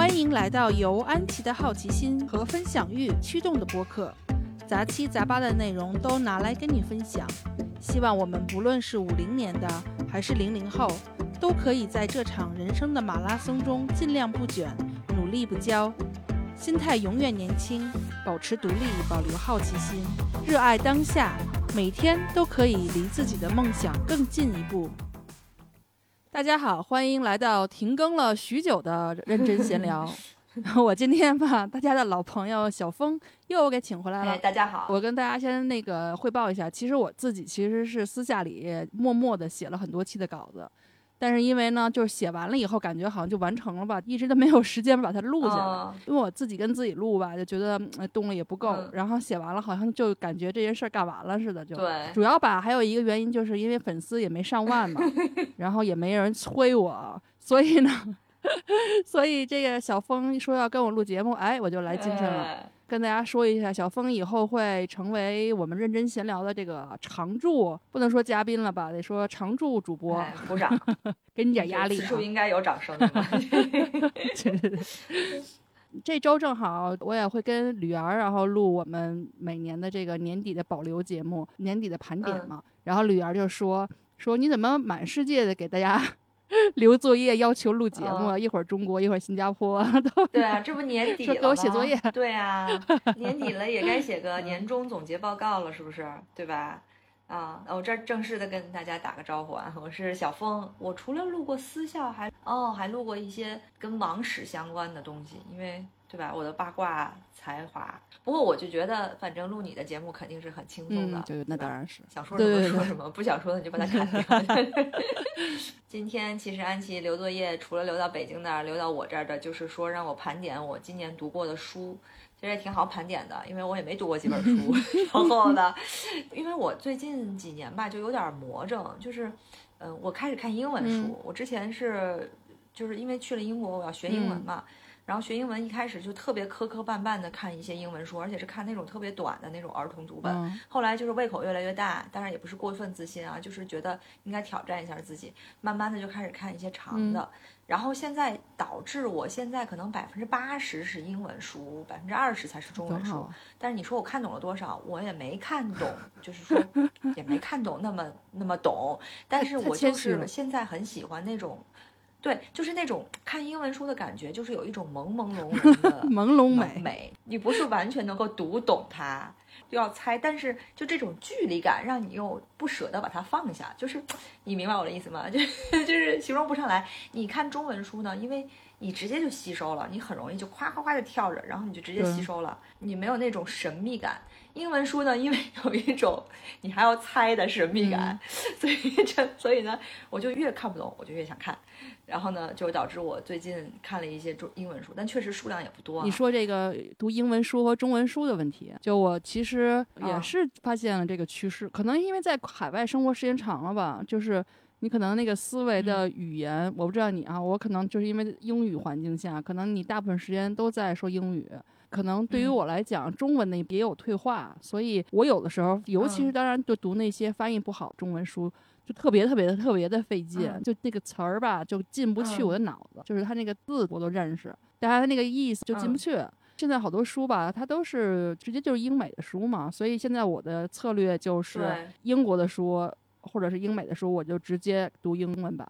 欢迎来到由安琪的好奇心和分享欲驱动的播客，杂七杂八的内容都拿来跟你分享。希望我们不论是五零年的还是零零后，都可以在这场人生的马拉松中尽量不卷，努力不骄，心态永远年轻，保持独立，保留好奇心，热爱当下，每天都可以离自己的梦想更进一步。大家好，欢迎来到停更了许久的认真闲聊。我今天把大家的老朋友小峰又给请回来了。哎，大家好。我跟大家先那个汇报一下，其实我自己其实是私下里默默的写了很多期的稿子，但是因为呢，就是写完了以后感觉好像就完成了吧，一直都没有时间把它录下来。哦因为我自己跟自己录吧，就觉得呃动力也不够，嗯然后写完了好像就感觉这件事儿干完了似的，就。对，主要吧，还有一个原因就是因为粉丝也没上万嘛，然后也没人催我，所以呢，所以这个小峰说要跟我录节目，哎，我就来精神了。哎跟大家说一下，小峰以后会成为我们认真闲聊的这个常驻，不能说嘉宾了吧，得说常驻主播，哎鼓掌，给你点压力、啊。此处应该有掌声。这周正好我也会跟吕儿，然后录我们每年的这个年底的保留节目，年底的盘点嘛。然后吕儿就说说你怎么满世界的给大家留作业，要求录节目，啊一会儿中国，一会儿新加坡，都对啊，这不年底了我写吗作业对啊，年底了也该写个年终总结报告了，是不是？对吧？啊，我这儿正式的跟大家打个招呼啊，我是小峰。我除了录过私校，还哦还录过一些跟王史相关的东西，因为对吧？我的八卦才华。不过我就觉得，反正录你的节目肯定是很轻松的。那当然是。想说什么说什么，不想说的你就把它砍掉。今天其实安琪留作业，除了留到北京那儿，留到我这儿的，就是说让我盘点我今年读过的书，其实也挺好盘点的，因为我也没读过几本书。然后呢，因为我最近几年吧，就有点魔怔，就是，嗯、我开始看英文书。嗯我之前是，就是因为去了英国，我要学英文嗯嘛。然后学英文一开始就特别磕磕绊绊的看一些英文书，而且是看那种特别短的那种儿童读本。嗯后来就是胃口越来越大，当然也不是过分自信啊，就是觉得应该挑战一下自己，慢慢的就开始看一些长的，然后现在导致我现在可能百分之八十是英文书，百分之二十才是中文书。但是你说我看懂了多少，我也没看懂，就是说 也没看懂那么那么懂，但是我就是现在很喜欢那种。对，就是那种看英文书的感觉，就是有一种朦朦胧胧的 朦胧美，美，你不是完全能够读懂它，就要猜，但是就这种距离感，让你又不舍得把它放下，就是你明白我的意思吗？就就是形容不上来。你看中文书呢，因为你直接就吸收了，你很容易就夸夸夸就跳着，然后你就直接吸收了，你没有那种神秘感。英文书呢，因为有一种你还要猜的神秘感，所以这所以呢，我就越看不懂，我就越想看，然后呢，就导致我最近看了一些中英文书，但确实数量也不多、啊。你说这个读英文书和中文书的问题，就我其实也啊是发现了这个趋势，可能因为在海外生活时间长了吧，就是你可能那个思维的嗯语言，我不知道你啊，我可能就是因为英语环境下，可能你大部分时间都在说英语。可能对于嗯。我来讲，中文的也有退化，所以我有的时候，尤其是嗯。当然就读那些翻译不好中文书，就特别特别的特别的费劲，嗯。就那个词儿吧，就进不去嗯我的脑子，就是它那个字我都认识，但它那个意思就进不嗯。去。现在好多书吧，它都是直接就是英美的书嘛，所以现在我的策略就是英国的书或者是英美的书，我就直接读英文版。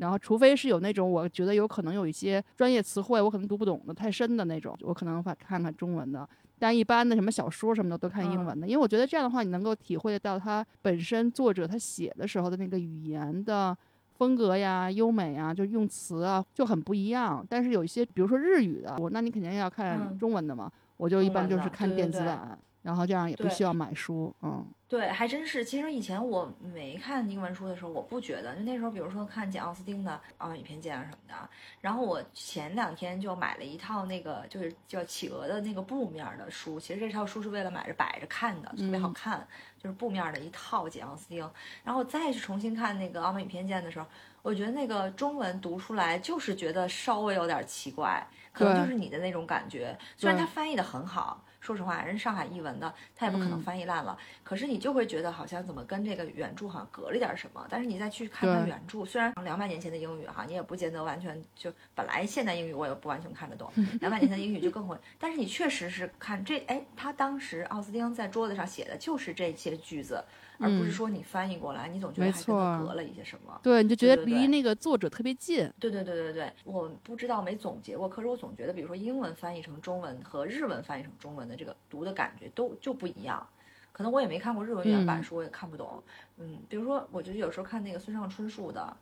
然后，除非是有那种我觉得有可能有一些专业词汇我可能读不懂的太深的那种，我可能会看看中文的。但一般的什么小说什么的都看英文的，因为我觉得这样的话，你能够体会到他本身作者他写的时候的那个语言的风格呀、优美啊，就用词啊就很不一样。但是有一些，比如说日语的，我那你肯定要看嗯中文的嘛，我就一般就是看电子版，然后这样也不需要买书，嗯。对，还真是。其实以前我没看英文书的时候，我不觉得。就那时候，比如说看简奥斯汀的《傲慢与偏见》啊什么的。然后我前两天就买了一套那个就是叫企鹅的那个布面儿的书。其实这套书是为了买着摆着看的，特别好嗯看。就是布面的一套简奥斯汀，然后再去重新看那个《傲慢与偏见》的时候，我觉得那个中文读出来就是觉得稍微有点奇怪，可能就是你的那种感觉。虽然它翻译的很好。说实话，人上海译文的，他也不可能翻译烂了。可是你就会觉得好像怎么跟这个原著好像隔了点什么。但是你再去看看原著，虽然两百年前的英语哈，你也不见得完全就本来现代英语我也不完全看得懂，两百年前的英语就更会。但是你确实是看这，哎，他当时奥斯汀在桌子上写的就是这些句子。而不是说你翻译过来，你总觉得还跟他隔了一些什么？对，你就觉得离那个作者特别近。对对对对对，我不知道没总结过，可是我总觉得，比如说英文翻译成中文和日文翻译成中文的这个读的感觉都就不一样。可能我也没看过日文原版书，我也看不懂。嗯，比如说，我觉得有时候看那个村上春树的。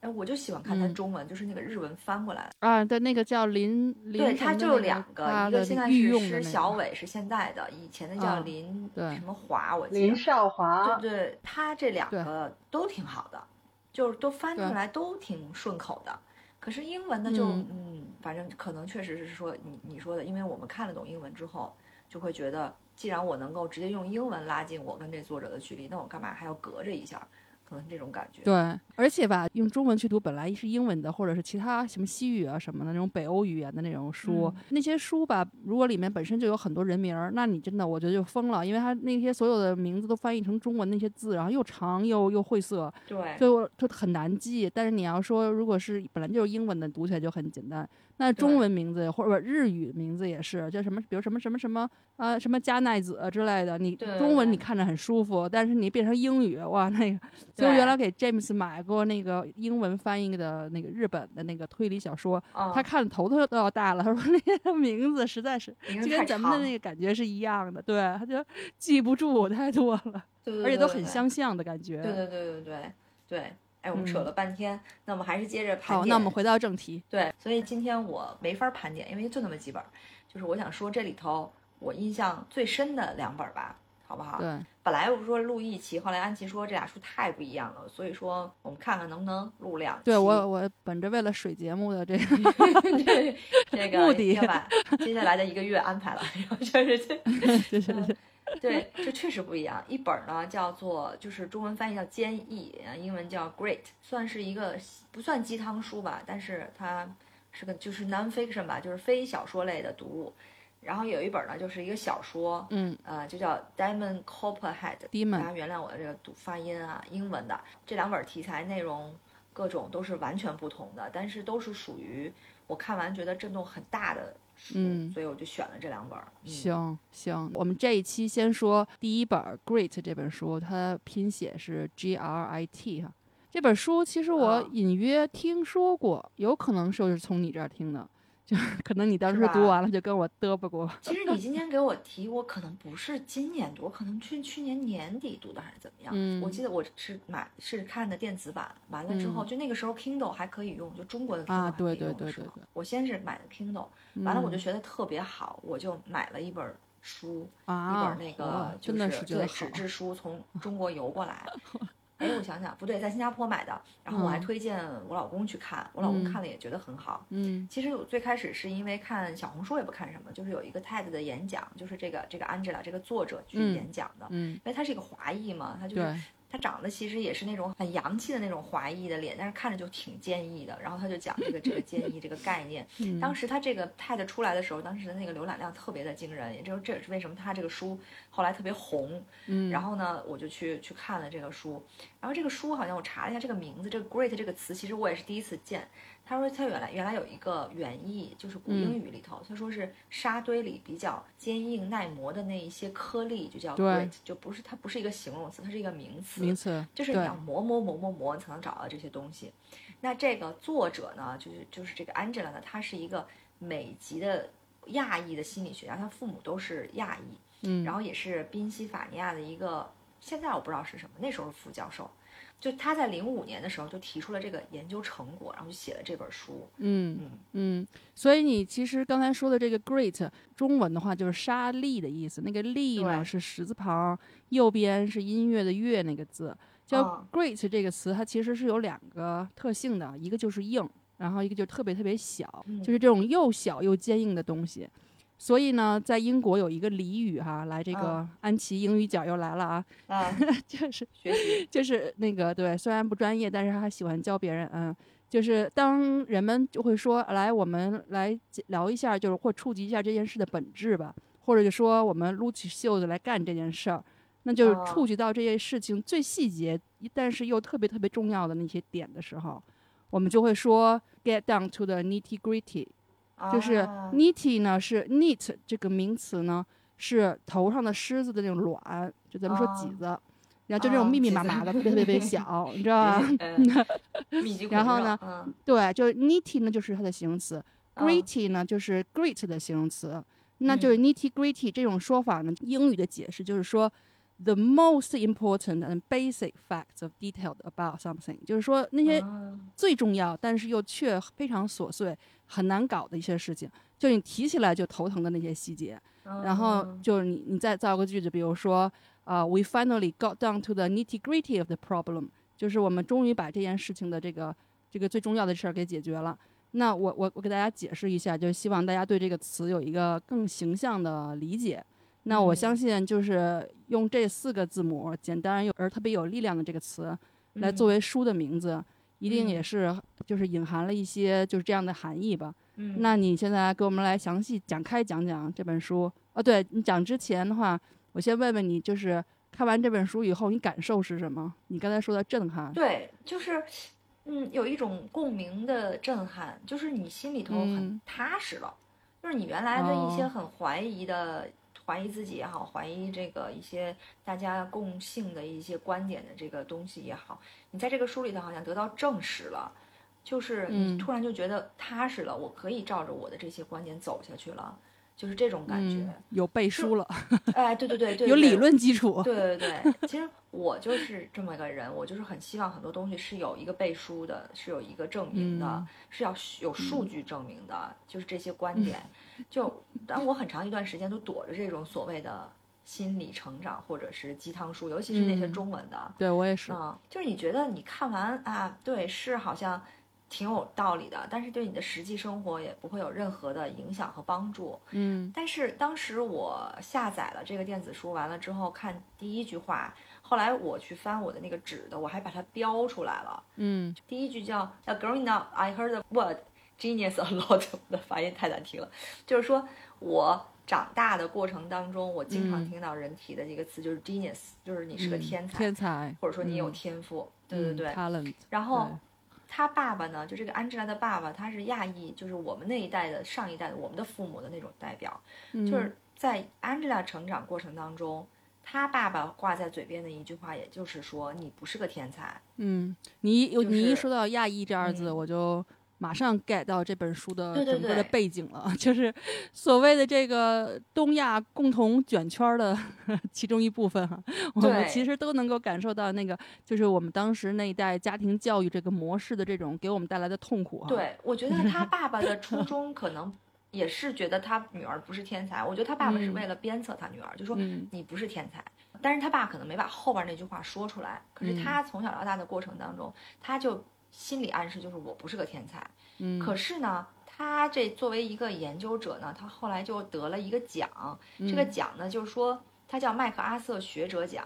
哎，我就喜欢看他中文，就是那个日文翻过来啊。对，那个叫林林，对，他就两个，一个现在是施小伟，是现在的，以前的叫林什么华，我记得林少华。对对，他这两个都挺好的，就是都翻出来都挺顺口的。可是英文的就嗯，反正可能确实是说你你说的，因为我们看得懂英文之后，就会觉得，既然我能够直接用英文拉近我跟这作者的距离，那我干嘛还要隔着一下？这种感觉，对，而且吧，用中文去读本来是英文的，或者是其他什么西语啊什么的那种北欧语言的那种书，那些书吧，如果里面本身就有很多人名儿，那你真的我觉得就疯了，因为它那些所有的名字都翻译成中文那些字，然后又长又又晦涩，对，就就很难记。但是你要说如果是本来就是英文的，读起来就很简单。那中文名字或者日语名字也是叫什么，比如什么什么什么啊，什么加奈子之类的，你中文你看着很舒服，但是你变成英语，哇，那个，所以我原来给 James 买过那个英文翻译的那个日本的那个推理小说，他看的头头都要大了，他说那些名字实在是就跟咱们的那个感觉是一样的，对，他就记不住太多了，而且都很相像的感觉，对对对对对对。哎，我们扯了半天，那我们还是接着盘点。好，那我们回到正题。对，所以今天我没法盘点，因为就那么几本。就是我想说这里头我印象最深的两本吧，好不好？对。本来我不说录一期，后来安琪说这俩书太不一样了，所以说我们看看能不能录两期。对我，我本着为了水节目的这个 这个目的，要把接下来的一个月安排了，然后就是 这，对对 对。这确实不一样。一本呢叫做，就是中文翻译叫《坚毅》，英文叫《Great》，算是一个不算鸡汤书吧，但是它是个就是 nonfiction 吧，就是非小说类的读物。然后有一本呢，就是一个小说，嗯，呃，就叫《Diamond Copperhead》，大家原谅我的这个读发音啊，英文的。这两本题材内容各种都是完全不同的，但是都是属于我看完觉得震动很大的。嗯，所以我就选了这两本。行行，我们这一期先说第一本《Great》这本书，它拼写是 G R I T 哈。这本书其实我隐约听说过，有可能就是从你这儿听的。就可能你当时读完了就跟我嘚啵过。其实你今天给我提，我可能不是今年读，我可能去去年年底读的还是怎么样？嗯，我记得我是买是看的电子版，完了之后就那个时候 Kindle 还可以用，就中国的 Kindle 啊，对对对对对。我先是买的 Kindle，完了我就觉得特别好，我就买了一本书，一本那个就是对纸质书从中国邮过来。哎，我想想，不对，在新加坡买的，然后我还推荐我老公去看，我老公看了也觉得很好。嗯，其实我最开始是因为看小红书也不看什么，就是有一个 TED 的演讲，就是这个这个 Angela 这个作者去演讲的，嗯，因为他是一个华裔嘛，他就是。他长得其实也是那种很洋气的那种华裔的脸，但是看着就挺坚毅的。然后他就讲这个这个坚毅这个概念。当时他这个 TED 出来的时候，当时的那个浏览量特别的惊人，也就是这也是为什么他这个书后来特别红。嗯，然后呢，我就去去看了这个书。然后这个书好像我查了一下，这个名字这个 Great 这个词，其实我也是第一次见。他说他原来原来有一个原意，就是古英语里头，他说是沙堆里比较坚硬耐磨的那一些颗粒，就叫 great，就不是它不是一个形容词，它是一个名词。名词就是你要磨磨磨磨磨你才能找到这些东西。那这个作者呢，就是就是这个 Angela 呢，他是一个美籍的亚裔的心理学家，他父母都是亚裔，嗯，然后也是宾夕法尼亚的一个，现在我不知道是什么，那时候是副教授。就他在零五年的时候就提出了这个研究成果，然后就写了这本书。嗯嗯嗯，所以你其实刚才说的这个 “great” 中文的话就是沙粒的意思，那个“粒”呢是石字旁，右边是音乐的“乐”那个字。叫 “great” 这个词，它其实是有两个特性的，一个就是硬，然后一个就特别特别小，就是这种又小又坚硬的东西。所以呢，在英国有一个俚语哈，来这个安琪英语角又来了啊，啊，就是学习，就是那个对，虽然不专业，但是他喜欢教别人，嗯，就是当人们就会说，来我们来聊一下，就是或触及一下这件事的本质吧，或者就说我们撸起袖子来干这件事儿，那就是哦。触及到这件事情最细节，但是又特别特别重要的那些点的时候，我们就会说 get down to the nitty gritty。就是啊 nitty 呢是 neat 这个名词呢是头上的虱子的那种卵，就咱们说哦。杞子，然后就这种哦密密麻麻的，特别特别小，你知道吧？然后呢嗯。对，就是 nitty 呢就是它的形容词嗯，gritty 呢就是 great 的形容词，那就是 nitty gritty 这种说法呢，英语的解释就是说。The most important and basic facts of detail about something，就是说那些嗯最重要，但是又却非常琐碎、很难搞的一些事情，就你提起来就头疼的那些细节。然后嗯就是你你再造个句子，比如说啊、w e finally got down to the nitty gritty of the problem，就是我们终于把这件事情的这个这个最重要的事儿给解决了。那我我我给大家解释一下，就是希望大家对这个词有一个更形象的理解。那我嗯。相信，就是用这四个字母简单又而特别有力量的这个词，来作为书的名字，一定也是就是隐含了一些就是这样的含义吧。嗯。那你现在给我们来详细展开讲讲这本书。哦，对你讲之前的话，我先问问你，就是看完这本书以后，你感受是什么？你刚才说的震撼，对，就是，嗯，有一种共鸣的震撼，就是你心里头很嗯。踏实了，就是你原来的一些哦。很怀疑的，怀疑自己也好，怀疑这个一些大家共性的一些观点的这个东西也好，你在这个书里头好像得到证实了，就是你嗯。突然就觉得踏实了，我可以照着我的这些观点走下去了，就是这种感觉。嗯，有背书了，哎，对对对对，有理论基础。对对对，其实我就是这么一个人，我就是很希望很多东西是有一个背书的，是有一个证明的，嗯是要有数据证明的，就是这些观点。就但我很长一段时间都躲着这种所谓的心理成长或者是鸡汤书，尤其是那些嗯中文的，对我也是，嗯，就是你觉得你看完啊，对，是好像挺有道理的，但是对你的实际生活也不会有任何的影响和帮助。嗯但是当时我下载了这个电子书，完了之后看第一句话，后来我去翻我的那个纸的，我还把它标出来了。嗯第一句叫 "A growing up, I heard the word genius a lot"，我的发音太难听了，就是说我长大的过程当中，我经常嗯听到人提的一个词就是 genius，就是你是个嗯天才，天才，或者说你有嗯天赋。对对嗯对。然后对他爸爸呢，就这个 Angela 的爸爸，他是亚裔，就是我们那一代的上一代的我们的父母的那种代表。嗯就是在 Angela 成长过程当中，他爸爸挂在嘴边的一句话，也就是说你不是个天才。嗯，你一有就你一说到亚裔这二字，嗯我就马上 get 到这本书的整个的背景了，就是所谓的这个东亚共同卷圈儿的 其中一部分哈。我们其实都能够感受到那个，就是我们当时那一代家庭教育这个模式的这种给我们带来的痛苦哈。，对，我觉得他爸爸的初 衷可能也是觉得他女儿不是天才。我觉得他爸爸是嗯为了鞭策他女儿，就说嗯你不是天才。但是他爸可能没把后边那句话说出来，可是嗯他从小到大的过程当中，他就心理暗示就是我不是个天才。嗯，可是呢，他这作为一个研究者呢，他后来就得了一个奖，这个嗯奖呢就是说。它叫麦克阿瑟学者奖，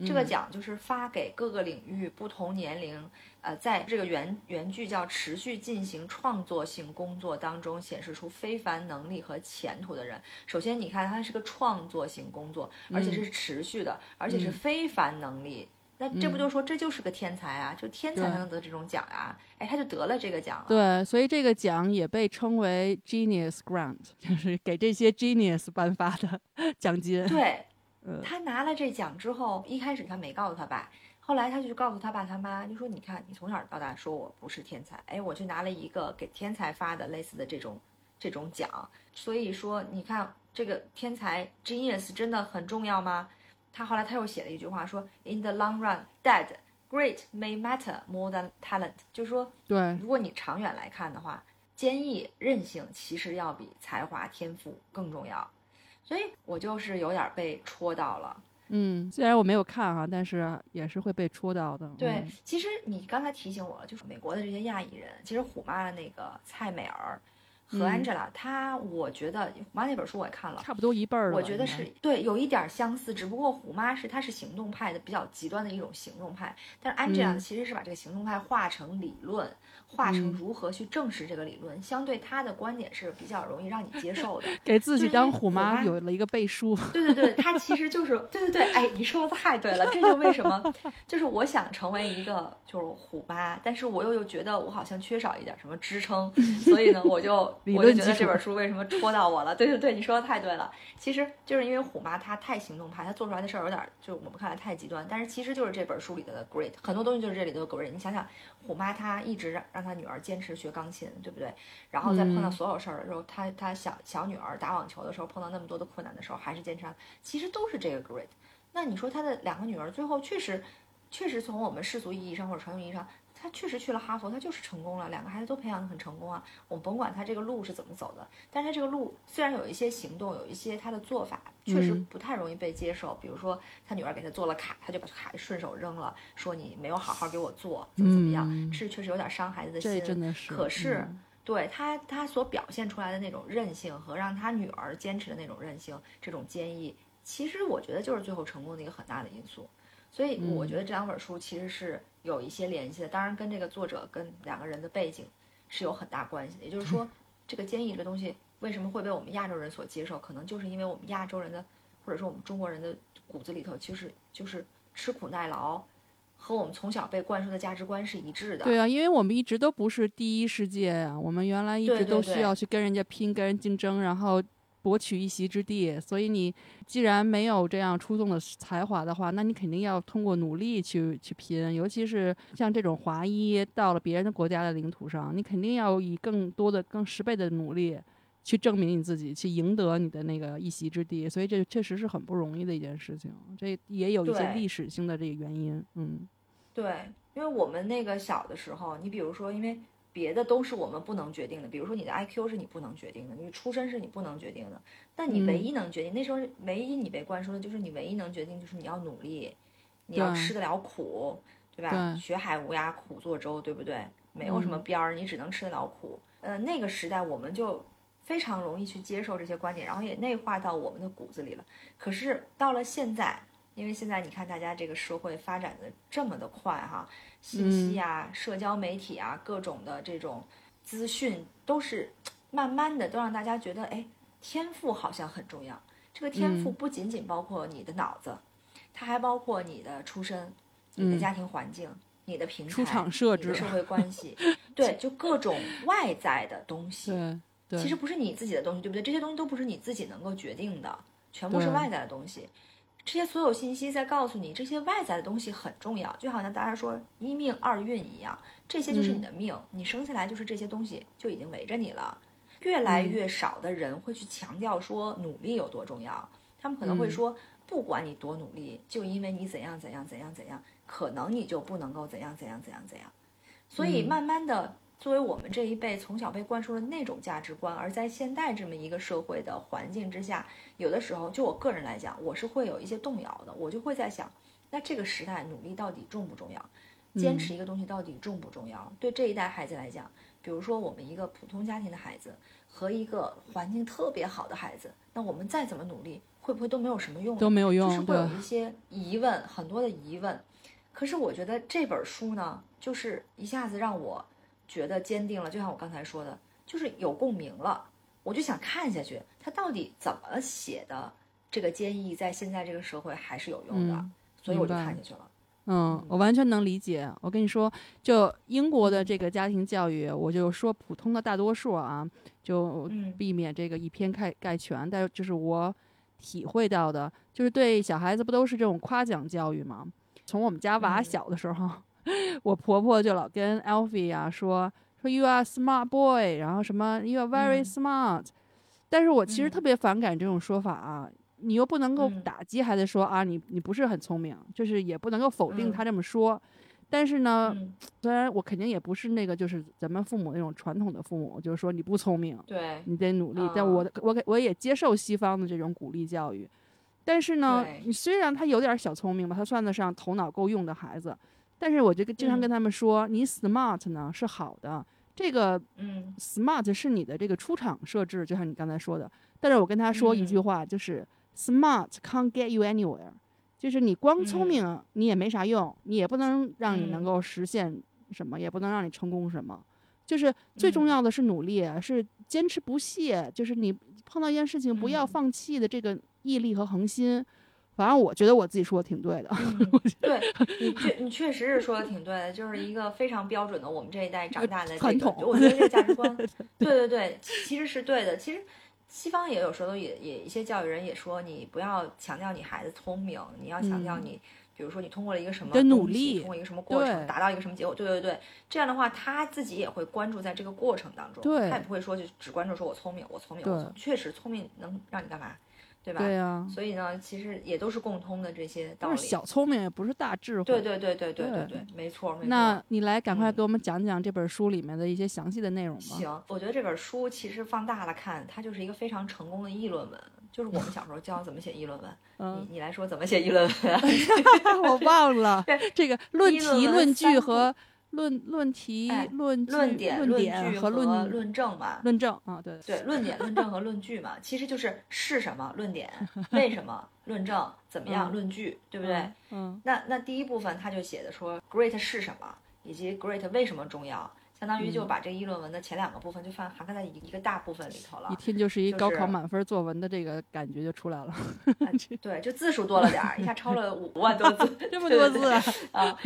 这个嗯奖就是发给各个领域、不同年龄，呃，在这个原原句叫持续进行创作性工作当中显示出非凡能力和前途的人。首先，你看他是个创作性工作，而且是持续的，而且是嗯非凡能力。那这不就说这就是个天才啊？就天才才能得这种奖啊！哎，他就得了这个奖了。对，所以这个奖也被称为 Genius Grant，就是给这些 genius 颁发的 奖金。对，呃他拿了这奖之后，一开始他没告诉他爸，后来他就告诉他爸他妈，就说：“你看，你从小到大说我不是天才，哎，我就拿了一个给天才发的类似的这种这种奖，所以说你看这个天才 genius 真的很重要吗？”他后来他又写了一句话说：“In the long run, dead great may matter more than talent。”就是说，对，如果你长远来看的话，坚毅韧性其实要比才华天赋更重要。所以我就是有点被戳到了。嗯，虽然我没有看哈、但是也是会被戳到的。对嗯，其实你刚才提醒我了，就是美国的这些亚裔人，其实虎妈的那个蔡美儿，和 Angela，她我觉得虎妈那本书我也看了，差不多一辈儿了。我觉得是对，有一点相似，只不过虎妈是她是行动派的比较极端的一种行动派，但是 Angela 其实是把这个行动派化成理论。化成如何去证实这个理论，相对她的观点是比较容易让你接受的。给自己当虎妈有了一个背书。对对对，她其实就是对对对，哎，你说的太对了，这就为什么，就是我想成为一个就是虎妈，但是我又又觉得我好像缺少一点什么支撑，所以呢，我就我就觉得这本书为什么戳到我了。对 对对，你说的太对了，其实就是因为虎妈她太行动派，她做出来的事儿有点就我们看来太极端，但是其实就是这本书里的 great，很多东西就是这里的 great。你想想，虎妈她一直让让她女儿坚持。学钢琴，对不对？然后在碰到所有事儿的时候，她她小小女儿打网球的时候，碰到那么多的困难的时候，还是坚持。其实都是这个 great。那你说她的两个女儿最后确实，确实从我们世俗意义上或者传统意义上，他确实去了哈佛，他就是成功了。两个孩子都培养的很成功啊。我们甭管他这个路是怎么走的，但是他这个路虽然有一些行动，有一些他的做法确实不太容易被接受。比如说他女儿给他做了卡，他就把卡顺手扔了，说你没有好好给我做，怎么怎么样，是确实有点伤孩子的心。真的是。可是，对他他所表现出来的那种韧性和让他女儿坚持的那种韧性，这种坚毅，其实我觉得就是最后成功的一个很大的因素。所以我觉得这两本书其实是有一些联系的，当然跟这个作者跟两个人的背景是有很大关系的。也就是说，这个坚毅这个东西为什么会被我们亚洲人所接受，可能就是因为我们亚洲人的，或者说我们中国人的骨子里头，其实就是吃苦耐劳，和我们从小被灌输的价值观是一致的。对啊，因为我们一直都不是第一世界啊，我们原来一直都需要去跟人家拼、跟人竞争，然后。博取一席之地，所以你既然没有这样出众的才华的话，那你肯定要通过努力去去拼。尤其是像这种华裔到了别人的国家的领土上，你肯定要以更多的、更十倍的努力去证明你自己，去赢得你的那个一席之地。所以这确实是很不容易的一件事情。这也有一些历史性的这个原因。嗯，对，因为我们那个小的时候，你比如说，因为。别的都是我们不能决定的，比如说你的 IQ 是你不能决定的，你出身是你不能决定的，但你唯一能决定，那时候唯一你被灌输的就是你唯一能决定就是你要努力，你要吃得了苦，对吧？学海无涯苦作舟，对不对？没有什么边儿，你只能吃得了苦。呃，那个时代我们就非常容易去接受这些观点，然后也内化到我们的骨子里了。可是到了现在，因为现在你看大家这个社会发展的这么的快哈。信息啊，社交媒体啊，各种的这种资讯都是慢慢的都让大家觉得，哎，天赋好像很重要。这个天赋不仅仅包括你的脑子，它还包括你的出身、你的家庭环境、你的平台、出场设置、社会关系，对，就各种外在的东西。对，其实不是你自己的东西，对不对？这些东西都不是你自己能够决定的，全部是外在的东西。这些所有信息在告诉你，这些外在的东西很重要，就好像大家说一命二运一样，这些就是你的命，你生下来就是这些东西就已经围着你了。越来越少的人会去强调说努力有多重要，他们可能会说，不管你多努力，就因为你怎样怎样怎样怎样，可能你就不能够怎样怎样怎样怎样。所以慢慢的。作为我们这一辈从小被灌输了那种价值观，而在现代这么一个社会的环境之下，有的时候就我个人来讲，我是会有一些动摇的。我就会在想，那这个时代努力到底重不重要？坚持一个东西到底重不重要？对这一代孩子来讲，比如说我们一个普通家庭的孩子和一个环境特别好的孩子，那我们再怎么努力，会不会都没有什么用？都没有用，就是会有一些疑问，很多的疑问。可是我觉得这本书呢，就是一下子让我。觉得坚定了，就像我刚才说的，就是有共鸣了，我就想看下去，他到底怎么写的？这个坚毅在现在这个社会还是有用的，所以我就看下去了。嗯，我完全能理解。我跟你说，就英国的这个家庭教育，我就说普通的大多数啊，就避免这个以偏概概全。但就是我体会到的，就是对小孩子不都是这种夸奖教育吗？从我们家娃小的时候。我婆婆就老跟 Alfie 啊说说 You are smart boy，然后什么 You are very smart，但是我其实特别反感这种说法啊，你又不能够打击孩子说啊你你不是很聪明，就是也不能够否定他这么说，但是呢，虽然我肯定也不是那个就是咱们父母那种传统的父母，就是说你不聪明，对你得努力，但我我我也接受西方的这种鼓励教育，但是呢，你虽然他有点小聪明吧，他算得上头脑够用的孩子。但是我就经常跟他们说，你 smart 呢是好的，这个嗯。smart 是你的这个出厂设置，就像你刚才说的。但是我跟他说一句嗯。话，就是 smart can't get you anywhere，就是你光聪嗯。明你也没啥用，你也不能让你能嗯。够实现什么，也不能让你成功什么。就是最重嗯。要的是努力，是坚持不懈，就是你碰到一件事情不要嗯。放弃的这个毅力和恒心。反正我觉得我自己说的挺对的。嗯，对你确你确实是说的挺对的，就是一个非常标准的我们这一代长大的这个，传统我觉得这个价值观，对对对，其实是对的。其实西方也有时候也也一些教育人也说，你不要强调你孩子聪明，你要强调嗯你，比如说你通过了一个什么的努力通过一个什么过程达到一个什么结果，对对对，这样的话他自己也会关注在这个过程当中，对他也不会说就只关注说我聪明，我聪明，我聪明确实聪明能让你干嘛，对吧？所以呢，其实也都是共通的这些道理。小聪明也不是大智慧。对对对对对对对，没错。那你来赶快给我们讲讲这本书里面的一些详细的内容吧。行，我觉得这本书其实放大了看，它就是一个非常成功的议论文。就是我们小时候教怎么写议论文。嗯，你来说怎么写议论文？我忘了 这个论题、论据和。论论题哎、论、论点、论据和和论论证嘛。论证啊，对对，论点、论证和论据嘛，其实就是是什么论点，为什么论证，怎么样嗯论据，对不对？？嗯那那第一部分他就写的说 great 是什么，以及 great 为什么重要，相当于就嗯把这个议论文的前两个部分就放涵盖在一个大部分里头了一。听就是一高考满分作文的这个感觉就出来了，哎 对，就字数多了点儿，一下超了五万多字，这么多字啊，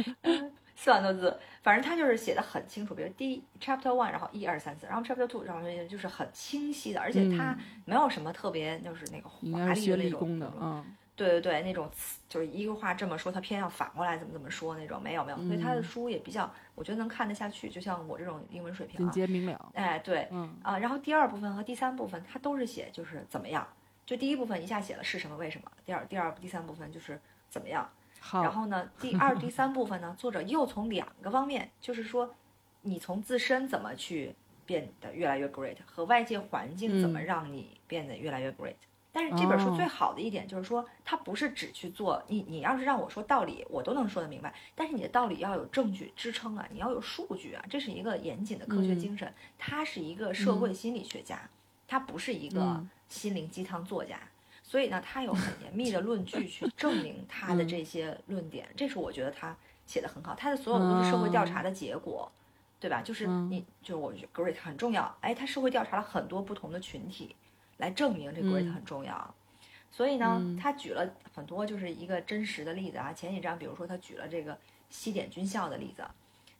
四万多字，反正他就是写的很清楚，比如第一 chapter one，然后一二三四，然后 chapter two，然后就是很清晰的，而且他没有什么特别就是那个华丽的那种工的那种啊。对对对，那种词就是一个话这么说，他偏要反过来怎么怎么说那种，没有没有，所以他的嗯书也比较，我觉得能看得下去，就像我这种英文水平简啊，洁明了。哎对。嗯。啊，然后第二部分和第三部分他都是写就是怎么样，就第一部分一下写了是什么为什么，第二第二第三部分就是怎么样，然，后呢，第二、第三部分呢，作者又从两个方面，就是说，你从自身怎么去变得越来越 great，和外界环境怎么嗯让你变得越来越 great。但是这本书哦最好的一点就是说，它不是只去做你，你要是让我说道理，我都能说得明白。但是你的道理要有证据支撑啊，你要有数据啊，这是一个严谨的科学嗯精神。他是一个社会心理学家，他不是一个嗯心灵鸡汤作家。所以呢，他有很严密的论据去 证明他的嗯这些论点，这是我觉得他写的很好。他的所有的都是社会调查的结果，对吧？就是嗯你，就是我觉得 great 很重要。哎，他社会调查了很多不同的群体，来证明这 great 嗯很重要。所以呢，嗯他举了很多就是一个真实的例子啊。前几章，比如说他举了这个西点军校的例子，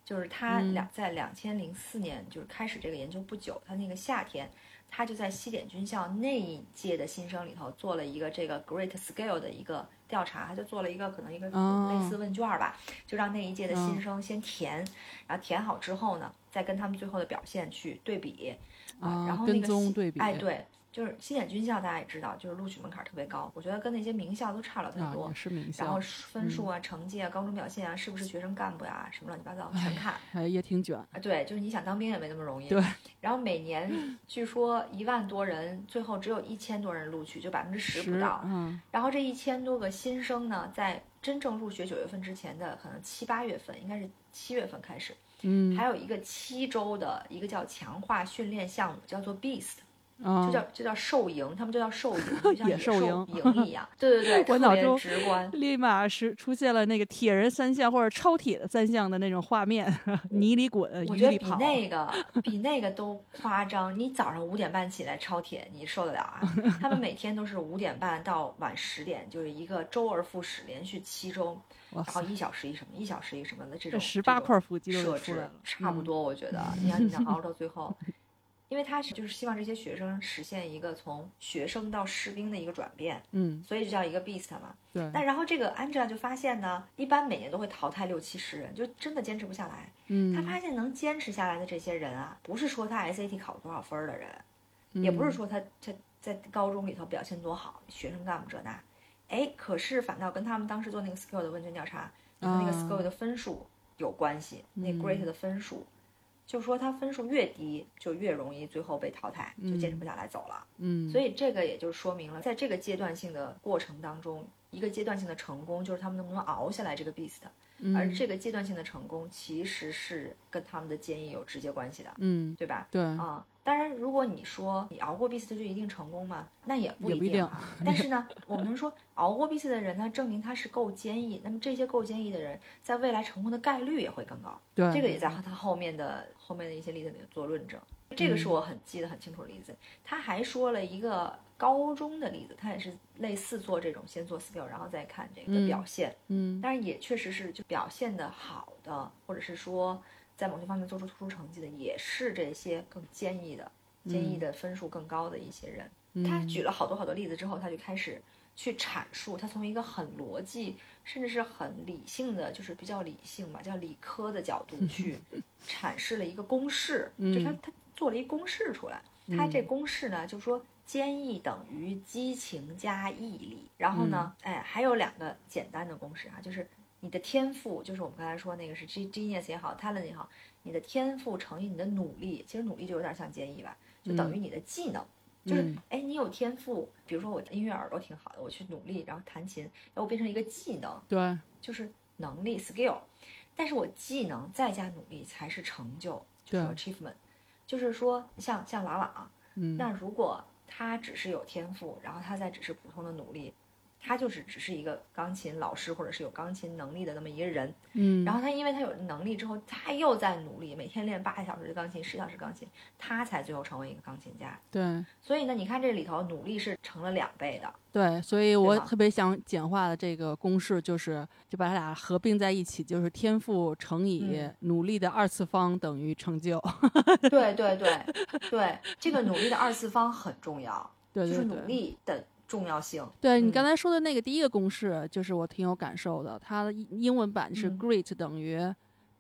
就是他嗯两在两千零四年就是开始这个研究不久，他那个夏天，他就在西点军校那一届的新生里头做了一个这个 Great Scale 的一个调查，他就做了一个可能一个哦类似问卷儿吧，就让那一届的新嗯生先填，然后填好之后呢，再跟他们最后的表现去对比啊，然后那个西踪对比哎对。就是西点军校，大家也知道，就是录取门槛特别高，我觉得跟那些名校都差了很啊，多。也是名校然后，分数啊、成绩啊、高中表现啊，是不是学生干部呀、什么乱七八糟全看。哎，也挺卷。啊，对，就是你想当兵也没那么容易。对。然后每年 据说一万多人，最后只有一千多人录取，就百分之十不到。嗯然后这一千多个新生呢，在真正入学九月份之前的可能七八月份，应该是七月份开始，嗯，还有一个七周的一个叫强化训练项目，叫做 Beast，啊就叫就叫兽营，他们就叫兽营，就像 野野兽兽营营一样。对对对，我特别脑中直观。立马是出现了那个铁人三项或者超铁的三项的那种画面，泥里滚，我觉得比。那个 比那个都夸张。你早上五点半起来超铁，你受得了啊？他们每天都是五点半到晚十点，就是一个周而复始，连续七周，然后一小时一什么，一小时一什么的这这种十八块腹肌都设置出来了，，嗯。差不多。我觉得，你看你能熬到最后。因为他是就是希望这些学生实现一个从学生到士兵的一个转变，嗯，所以就叫一个 beast 嘛。对，那然后这个 Angela 就发现呢，一般每年都会淘汰六七十人，就真的坚持不下来。嗯，他发现能坚持下来的这些人啊，不是说他 SAT 考多少分儿的人，嗯也不是说他他在高中里头表现多好，学生干部这那，哎，可是反倒跟他们当时做那个 skill 的问卷调查，和那个啊 skill 的分数有关系，那嗯 great 的分数。就说他分数越低，就越容易最后被淘汰，就坚持不下来走了。嗯，所以这个也就说明了，在这个阶段性的过程当中，一个阶段性的成功就是他们能不能熬下来这个 beast。而这个阶段性的成功其实是跟他们的坚毅有直接关系的，嗯，对吧？对啊。当然，如果你说你熬过 B 四就一定成功吗？那也不一定。但是呢，我们说熬过 B 四的人呢，证明他是够坚毅。那么这些够坚毅的人，在未来成功的概率也会更高。对，这个也在他后面的后面的一些例子里做论证。这个是我很记得很清楚的例子。他还说了一个高中的例子，他也是类似做这种先做 skill，然后再看这个表现。嗯，但是也确实是就表现的好的，或者是说。在某些方面做出突出成绩的，也是这些更坚毅的、坚毅的分数更高的一些人。他举了好多好多例子之后，他就开始去阐述，他从一个很逻辑，甚至是很理性的，就是比较理性嘛，叫理科的角度去 阐释了一个公式。就他他做了一公式出来，他这公式呢，就说坚毅等于激情加毅力。然后呢，哎，还有两个简单的公式啊，就是。你的天赋就是我们刚才说那个是 genius 也好，talent 也好，你的天赋乘以你的努力，其实努力就有点像建议吧，就等于你的技能，就是哎，你有天赋，比如说我音乐耳朵挺好的，我去努力，然后弹琴，哎，我变成一个技能，对，就是能力 skill，但是我技能再加努力才是成就，就是 achievement，就是说像像朗朗，嗯，那如果他只是有天赋，然后他再只是普通的努力。他就是只是一个钢琴老师，或者是有钢琴能力的那么一个人，嗯，然后他因为他有能力之后，他又在努力，每天练八个小时的钢琴，十小时钢琴，他才最后成为一个钢琴家。对，所以呢，你看这里头努力是成了两倍的。对，所以我特别想简化的这个公式就是，就把它俩合并在一起，就是天赋乘以努力的二次方等于成就。对对对 对，这个努力的二次方很重要，对，就是努力的。重要性，对你刚才说的那个第一个公式，就是我挺有感受的。它的英文版是 Great 等于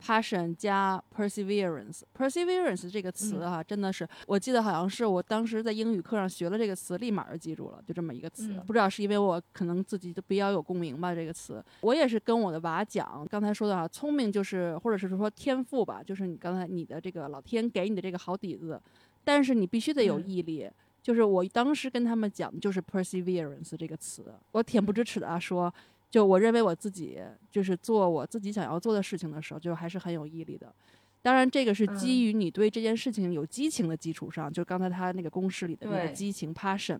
Passion 加 Perseverance。Perseverance 这个词哈，真的是我记得好像是我当时在英语课上学了这个词，立马就记住了，就这么一个词。不知道是因为我可能自己都比较有共鸣吧，这个词。我也是跟我的娃讲，刚才说的啊，聪明就是或者是说天赋吧，就是你刚才你的这个老天给你的这个好底子，但是你必须得有毅力。就是我当时跟他们讲的就是 perseverance 这个词，我恬不知耻的啊说，就我认为我自己就是做我自己想要做的事情的时候，就还是很有毅力的。当然，这个是基于你对这件事情有激情的基础上，就刚才他那个公式里的那个激情 passion。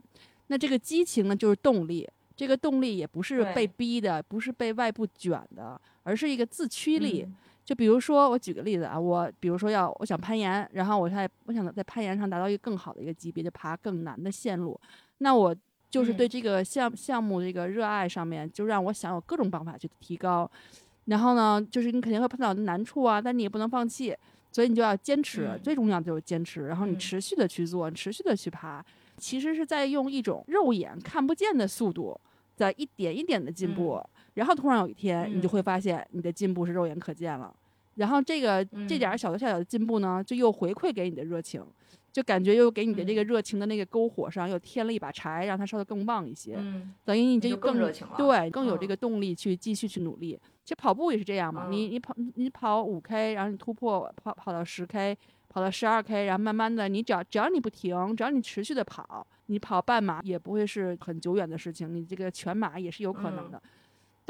那这个激情呢，就是动力。这个动力也不是被逼的，不是被外部卷的，而是一个自驱力。就比如说，我举个例子啊，我比如说要我想攀岩，然后我在我想在攀岩上达到一个更好的一个级别，就爬更难的线路，那我就是对这个项项目这个热爱上面，就让我想有各种办法去提高。然后呢，就是你肯定会碰到难处啊，但你也不能放弃，所以你就要坚持。最重要的就是坚持，然后你持续的去做，持续的去爬，其实是在用一种肉眼看不见的速度，在一点一点的进步。然后突然有一天，你就会发现你的进步是肉眼可见了。然后这个这点小的小小的进步呢，就又回馈给你的热情，就感觉又给你的这个热情的那个篝火上又添了一把柴，让它烧得更旺一些。嗯，等于你这更热情了，对，更有这个动力去继续去努力。其实跑步也是这样嘛，你你跑你跑五 K，然后你突破跑跑到十 K，跑到十二 K，然后慢慢的你只要只要你不停，只要你持续的跑，你跑半马也不会是很久远的事情，你这个全马也是有可能的。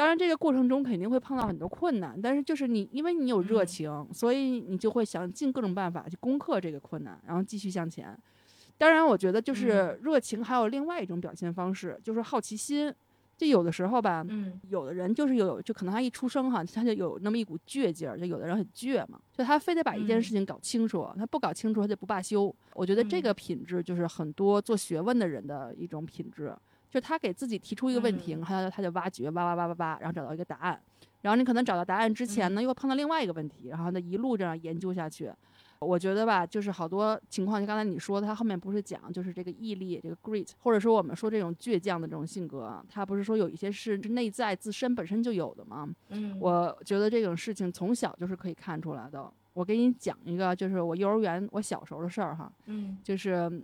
当然，这个过程中肯定会碰到很多困难，但是就是你，因为你有热情，所以你就会想尽各种办法去攻克这个困难，然后继续向前。当然，我觉得就是热情还有另外一种表现方式，就是好奇心。就有的时候吧，嗯，有的人就是有，就可能他一出生哈，他就有那么一股倔劲儿，就有的人很倔嘛，就他非得把一件事情搞清楚，他不搞清楚他就不罢休。我觉得这个品质就是很多做学问的人的一种品质。就他给自己提出一个问题，然后他就挖掘，挖挖挖挖挖，然后找到一个答案。然后你可能找到答案之前呢，又碰到另外一个问题，然后呢一路这样研究下去。我觉得吧，就是好多情况，就刚才你说，他后面不是讲，就是这个毅力，这个 grit，或者说我们说这种倔强的这种性格，他不是说有一些是内在自身本身就有的吗？嗯，我觉得这种事情从小就是可以看出来的。我给你讲一个，就是我幼儿园我小时候的事儿哈，嗯，就是。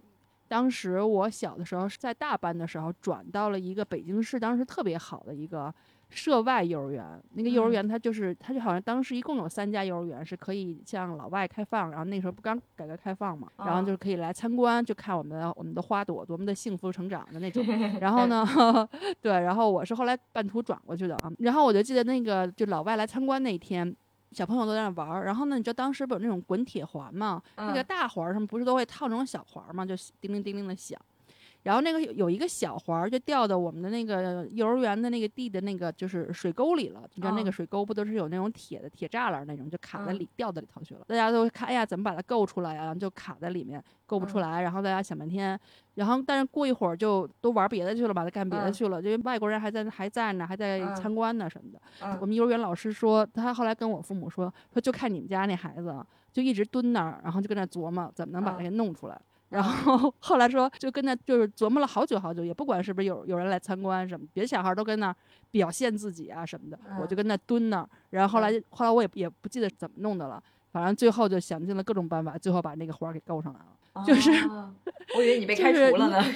当时我小的时候是在大班的时候转到了一个北京市当时特别好的一个涉外幼儿园，那个幼儿嗯园它就是，它就好像当时一共有三家幼儿园是可以向老外开放，然后那时候不刚改革开放嘛，然后啊就是可以来参观，就看我们的我们的花朵多么的幸福成长的那种。然后呢，对，然后我是后来半途转过去的啊，然后我就记得那个就老外来参观那一天。小朋友都在那玩儿，然后呢，你知道当时不有那种滚铁环嘛？那个嗯大环儿上不是都会套那种小环儿嘛，就叮铃叮铃的响。然后那个有有一个小环儿就掉到我们的那个幼儿园的那个地的那个就是水沟里了。你知道那个哦水沟不都是有那种铁的铁栅栏那种，就卡在嗯里、掉到里头去了。大家都看，哎呀，怎么把它够出来呀？然后就卡在里面，够不出嗯来。然后大家想半天，然后但是过一会儿就都玩别的去了吧，干别的嗯去了，因为外国人还在还在呢，还在嗯参观呢什么的。嗯我们幼儿园老师说，他后来跟我父母说，说就看你们家那孩子啊就一直蹲那儿，然后就跟那琢磨怎么能把它嗯给弄出来。然后后来说，就跟那就是琢磨了好久好久，也不管是不是有有人来参观什么，别的小孩都跟那儿表现自己啊什么的，我就嗯跟那蹲那儿。然后后来后来我也也不记得怎么弄的了，反正最后就想尽了各种办法，最后把那个环儿给勾上来了。就是哦我以为你被开除了呢。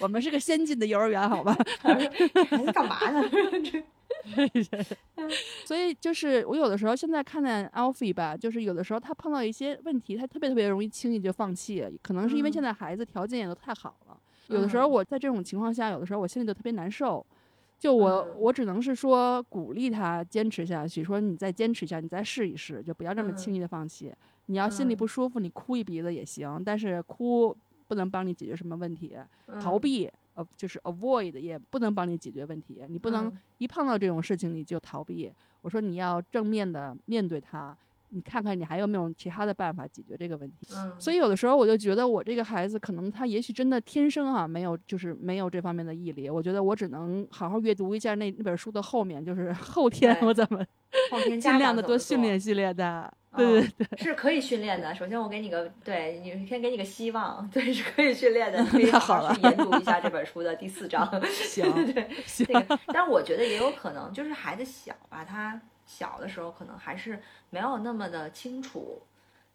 我们是个先进的幼儿园，好吧？孩子干嘛呢？这 所以就是我有的时候现在看见 Alfie 吧，就是有的时候他碰到一些问题，他特别特别容易轻易就放弃，可能是因为嗯现在孩子条件也都太好了。有的时候嗯我在这种情况下，有的时候我心里就特别难受。就我嗯我只能是说鼓励他坚持下去，说你再坚持一下，你再试一试，就不要这么轻易的放弃。你要心里嗯。不舒服，你哭一鼻子也行，但是哭不能帮你解决什么问题，逃嗯。避呃就是 avoid 也不能帮你解决问题，你不能嗯。一碰到这种事情你就逃避。我说你要正面的面对它，你看看你还有没有其他的办法解决这个问题。嗯，所以有的时候我就觉得我这个孩子可能他也许真的天生啊、没有就是没有这方面的毅力。我觉得我只能好好阅读一下那那本书的后面，就是 后天我怎么后天家尽量的多训练训练的。对哦对对，是可以训练的。首先，我给你个对你先给你个希望，对，是可以训练的。你可以好好了去研读一下这本书的第四章。行对，行，这个，但我觉得也有可能，就是孩子小吧，他小的时候可能还是没有那么的清楚。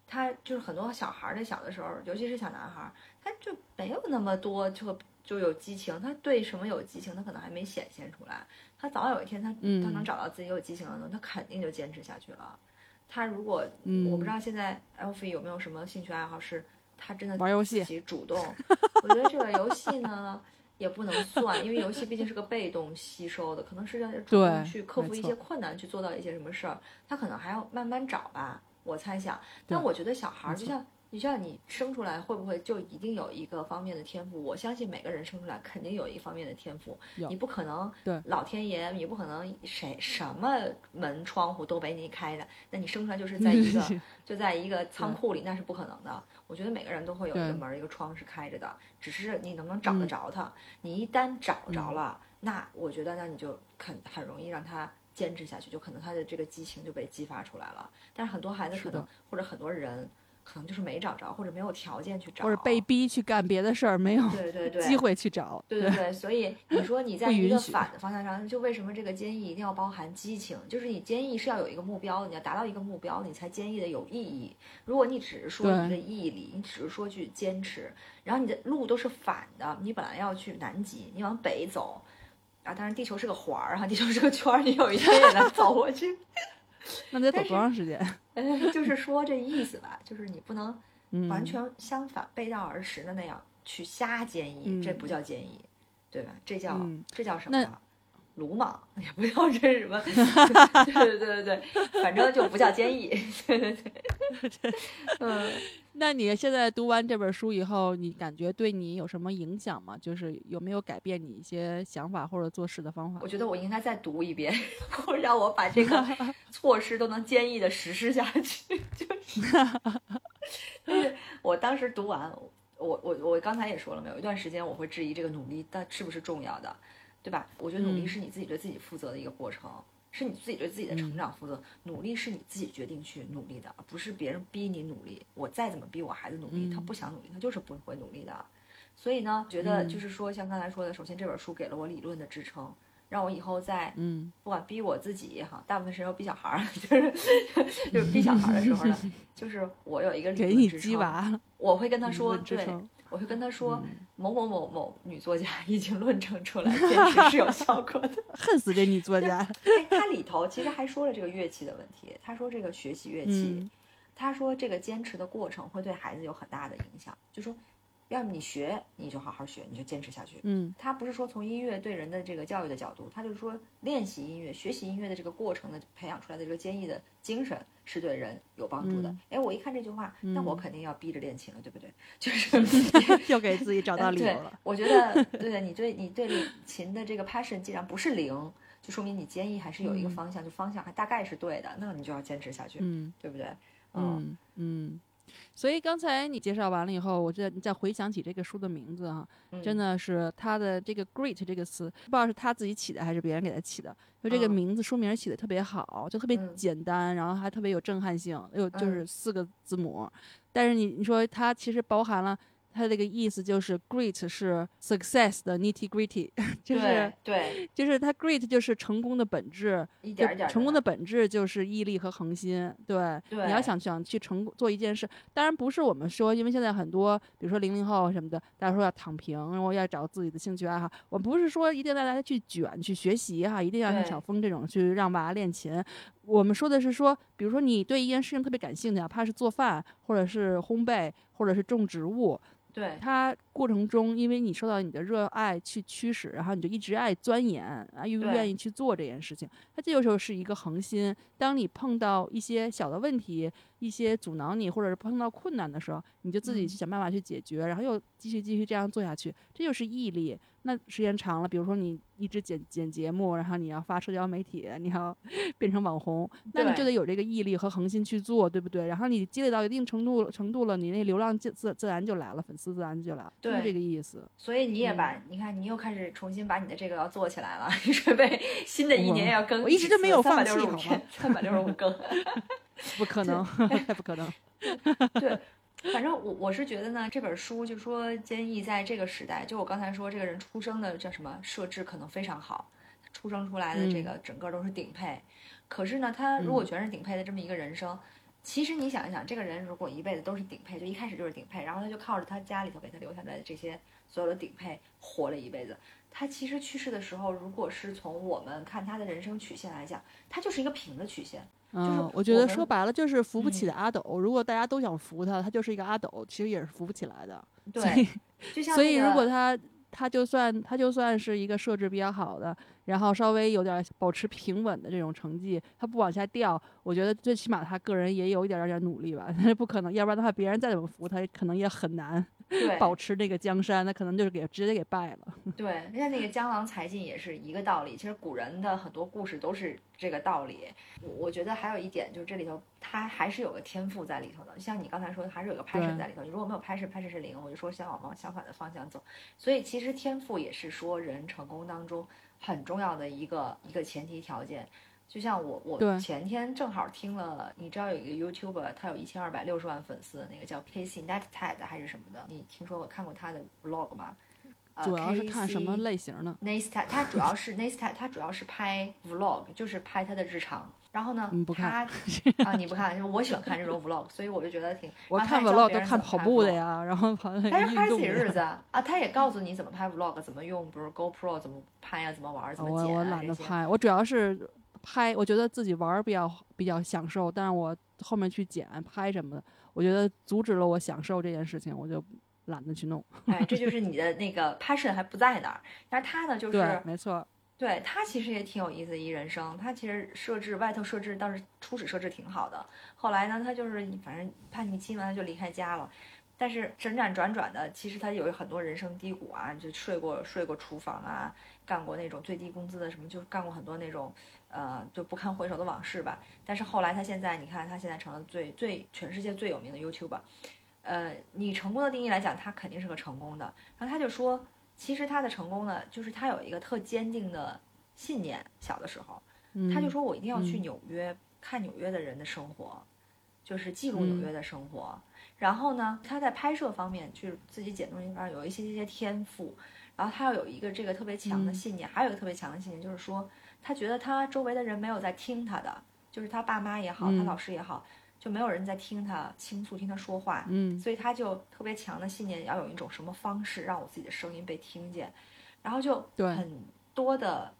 他就是很多小孩儿的小的时候，尤其是小男孩儿，他就没有那么多就就有激情，他对什么有激情，他可能还没显现出来。他早有一天他他能嗯找到自己有激情的东西，他肯定就坚持下去了。他如果嗯我不知道现在 Alfie 有没有什么兴趣爱好是他真的玩游戏自己主动。我觉得这个游戏呢也不能算，因为游戏毕竟是个被动吸收的，可能是要主动去克服一些困难，去做到一些什么事儿，他可能还要慢慢找吧，我猜想。但我觉得小孩儿就像。你像你生出来会不会就一定有一个方面的天赋？我相信每个人生出来肯定有一方面的天赋，你不可能对老天爷，你不可能谁什么门窗户都被你开着，那你生出来就是在一个 就在一个仓库里，那是不可能的。我觉得每个人都会有一个门儿一个窗是开着的，只是你能不能找得嗯着它。你一旦找着了，那我觉得那你就很很容易让他坚持下去，就可能他的这个激情就被激发出来了。但是很多孩子可能或者很多人可能就是没找着，或者没有条件去找，或者被逼去干别的事儿，没有对对对机会去找。对对对，所以你说你在一个反的方向上，就为什么这个坚毅一定要包含激情？就是你坚毅是要有一个目标的，你要达到一个目标，你才坚毅的有意义。如果你只是说对一个毅力，你只是说去坚持，然后你的路都是反的，你本来要去南极，你往北走。啊，当然地球是个环儿哈，地球是个圈儿，你有一天也能走过去。那得走多长时间？呃，就是说这意思吧，就是你不能嗯，完全相反、背道而驰的那样去瞎建议，这嗯不叫建议，对吧？这叫、嗯这叫什那么？鲁莽，也不要这是什么？对对对对对，反正就不叫坚毅。对对对，嗯，那你现在读完这本书以后，你感觉对你有什么影响吗？就是有没有改变你一些想法或者做事的方法我？觉得我应该再读一遍，然后让我把这个措施都能坚毅的实施下去。就是，就是我当时读完，我我我刚才也说了没有，有一段时间我会质疑这个努力，但是不是重要的，对吧？我觉得努力嗯是你自己对自己负责的一个过程。是你自己对自己的成长负责，努力是你自己决定去努力的，不是别人逼你努力。我再怎么逼我孩子努力，他嗯不想努力，他就是不会努力的。所以呢，觉得嗯就是说，像刚才说的，首先这本书给了我理论的支撑，让我以后在嗯不管逼我自己也好，大部分时候逼小孩儿，就是就是逼小孩儿的时候呢，就是我有一个理给你论支撑，鸡娃，我会跟他说，对我会跟他说，嗯某某某某女作家 已经论证出来 坚持是有效果的。恨死这女作家。哎，她里头其实还说了这个乐器的问题。他说这个学习乐器，嗯他说这个坚持的过程会对孩子有很大的影响。就说，要么你学，你就好好学，你就坚持下去。嗯他不是说从音乐对人的这个教育的角度，他就是说练习音乐、学习音乐的这个过程的培养出来的这个坚毅的精神是对人有帮助的嗯。哎、我一看这句话，那我嗯肯定要逼着练琴了，对不对？就是 又给自己找到理由对了。，我觉得对你对你对琴的这个 passion 既然不是零，就说明你坚毅还是有一个方向，就方向还大概是对的，那你就要坚持下去，嗯对不对？嗯嗯。所以刚才你介绍完了以后，我再再回想起这个书的名字哈、嗯真的是他的这个 “great” 这个词，不知道是他自己起的还是别人给他起的。就这个嗯名字书名起的特别好，就特别嗯简单，然后还特别有震撼性，又就嗯是四个字母。但是你你说它其实包含了它这个意思，就是 “great” 是 success 的 nitty gritty，就是对对，就是它 “great” 就是成功的本质，一点点儿成功的的本质就是毅力和恒心。对，对你要想想去成做一件事，当然不是我们说，因为现在很多，比如说零零后什么的，大家说要躺平，然后要找自己的兴趣爱好。我不是说一定让大家去卷去学习哈，一定要像小峰这种去让娃练琴。我们说的是说，比如说你对一件事情特别感兴趣，哪怕是做饭，或者是烘焙，或者是种植物，对它过程中，因为你受到你的热爱去驱使，然后你就一直爱钻研啊，又愿意去做这件事情，它这个时候是一个恒心。当你碰到一些小的问题，一些阻挠你，或者是碰到困难的时候，你就自己嗯去想办法去解决，然后又继续继续这样做下去，这就是毅力。那时间长了，比如说你一直剪剪节目，然后你要发社交媒体，你要 变成网红，那你就得有这个毅力和恒心去做，对不对？然后你积累到一定程度程度了，你那流量自自自然就来了，粉丝自然就来了，就是这个意思。所以你也把、你看，你又开始重新把你的这个要做起来了，你准备 新的一年要更我一直都没有放弃三百六十五好吗天，三百六十五更。不可能，太不可能。对，反正我我是觉得呢，这本书就说坚毅在这个时代，就我刚才说这个人出生的叫什么设置可能非常好，出生出来的这个整个都是顶配，可是呢，他如果全是顶配的这么一个人生。其实你想一想，这个人如果一辈子都是顶配，就一开始就是顶配，然后他就靠着他家里头给他留下来的这些所有的顶配活了一辈子。他其实去世的时候，如果是从我们看他的人生曲线来讲，他就是一个平的曲线。嗯，我觉得说白了就是扶不起嗯的阿斗。如果大家都想扶他，他就是一个阿斗，其实也是扶不起来的。所对以，就像所以如果他他就算他就算是一个设置比较好的，然后稍微有点保持平稳的这种成绩，他不往下掉，我觉得最起码他个人也有一点点儿努力吧，但 是不可能，要不然的话别人再怎么扶他，可能也很难 保持这个江山，那可能就是给直接给败了。对，像那个江郎才尽也是一个道理。其实古人的很多故事都是这个道理。我我觉得还有一点就是这里头他还是有个天赋在里头的，像你刚才说的，还是有个 passion 在里头。你如果没有 passion，passion 是零，我就说想往往相反的方向走。所以其实天赋也是说人成功当中很重要的一个一个前提条件。就像我我对前天正好听了，你知道有一个 YouTuber，他有一千二百六十万粉丝，那个叫 Casey Neistat 还是什么的，你听说过看过他的 vlog 吗？呃主要是看什么类型呢。Neistat，他主要是 Neistat，他主要是拍 vlog，就是拍他的日常。然后呢，嗯不看他 啊，你不看，因为我喜欢看这种 vlog，所以我就觉得挺。我看 vlog 都看跑步的。呀，然后跑那他是拍自己日。子啊，啊他也告诉你怎么拍 vlog，怎么用，比如 GoPro 怎么拍呀、怎么玩儿，怎么剪我我。懒得拍，我主要是拍，我觉得自己玩儿比较比较享受，但是我后面去剪拍什么的，我觉得阻止了我享受这件事情，我就懒得去弄。哎，这就是你的那个 passion 还不在那儿。但是他呢，就是对，没错，对他其实也挺有意思的一人生，他其实设置外头设置倒是初始设置挺好的，后来呢，他就是反正叛逆期嘛，他就离开家了。但是辗转转转的，其实他有很多人生低谷啊，就睡过睡过厨房啊，干过那种最低工资的什么，就干过很多那种呃就不堪回首的往事吧。但是后来他现在，你看他现在成了最最全世界最有名的 YouTube，呃，你成功的定义来讲，他肯定是个成功的。然后他就说，其实他的成功呢，就是他有一个特坚定的信念。小的时候，嗯，他就说我一定要去嗯纽约、看纽约的人的生活，就是记录纽嗯约的生活。然后呢，他在拍摄方面，就是自己剪东西方面有一些一些天赋。然后他要有一个这个特别强的嗯信念，还有一个特别强的信念，就是说他觉得他周围的人没有在听他的，就是他爸妈也好，他嗯老师也好，就没有人在听他倾诉，听他说话，嗯。所以他就特别强的信念，要有一种什么方式让我自己的声音被听见，然后就对。很多的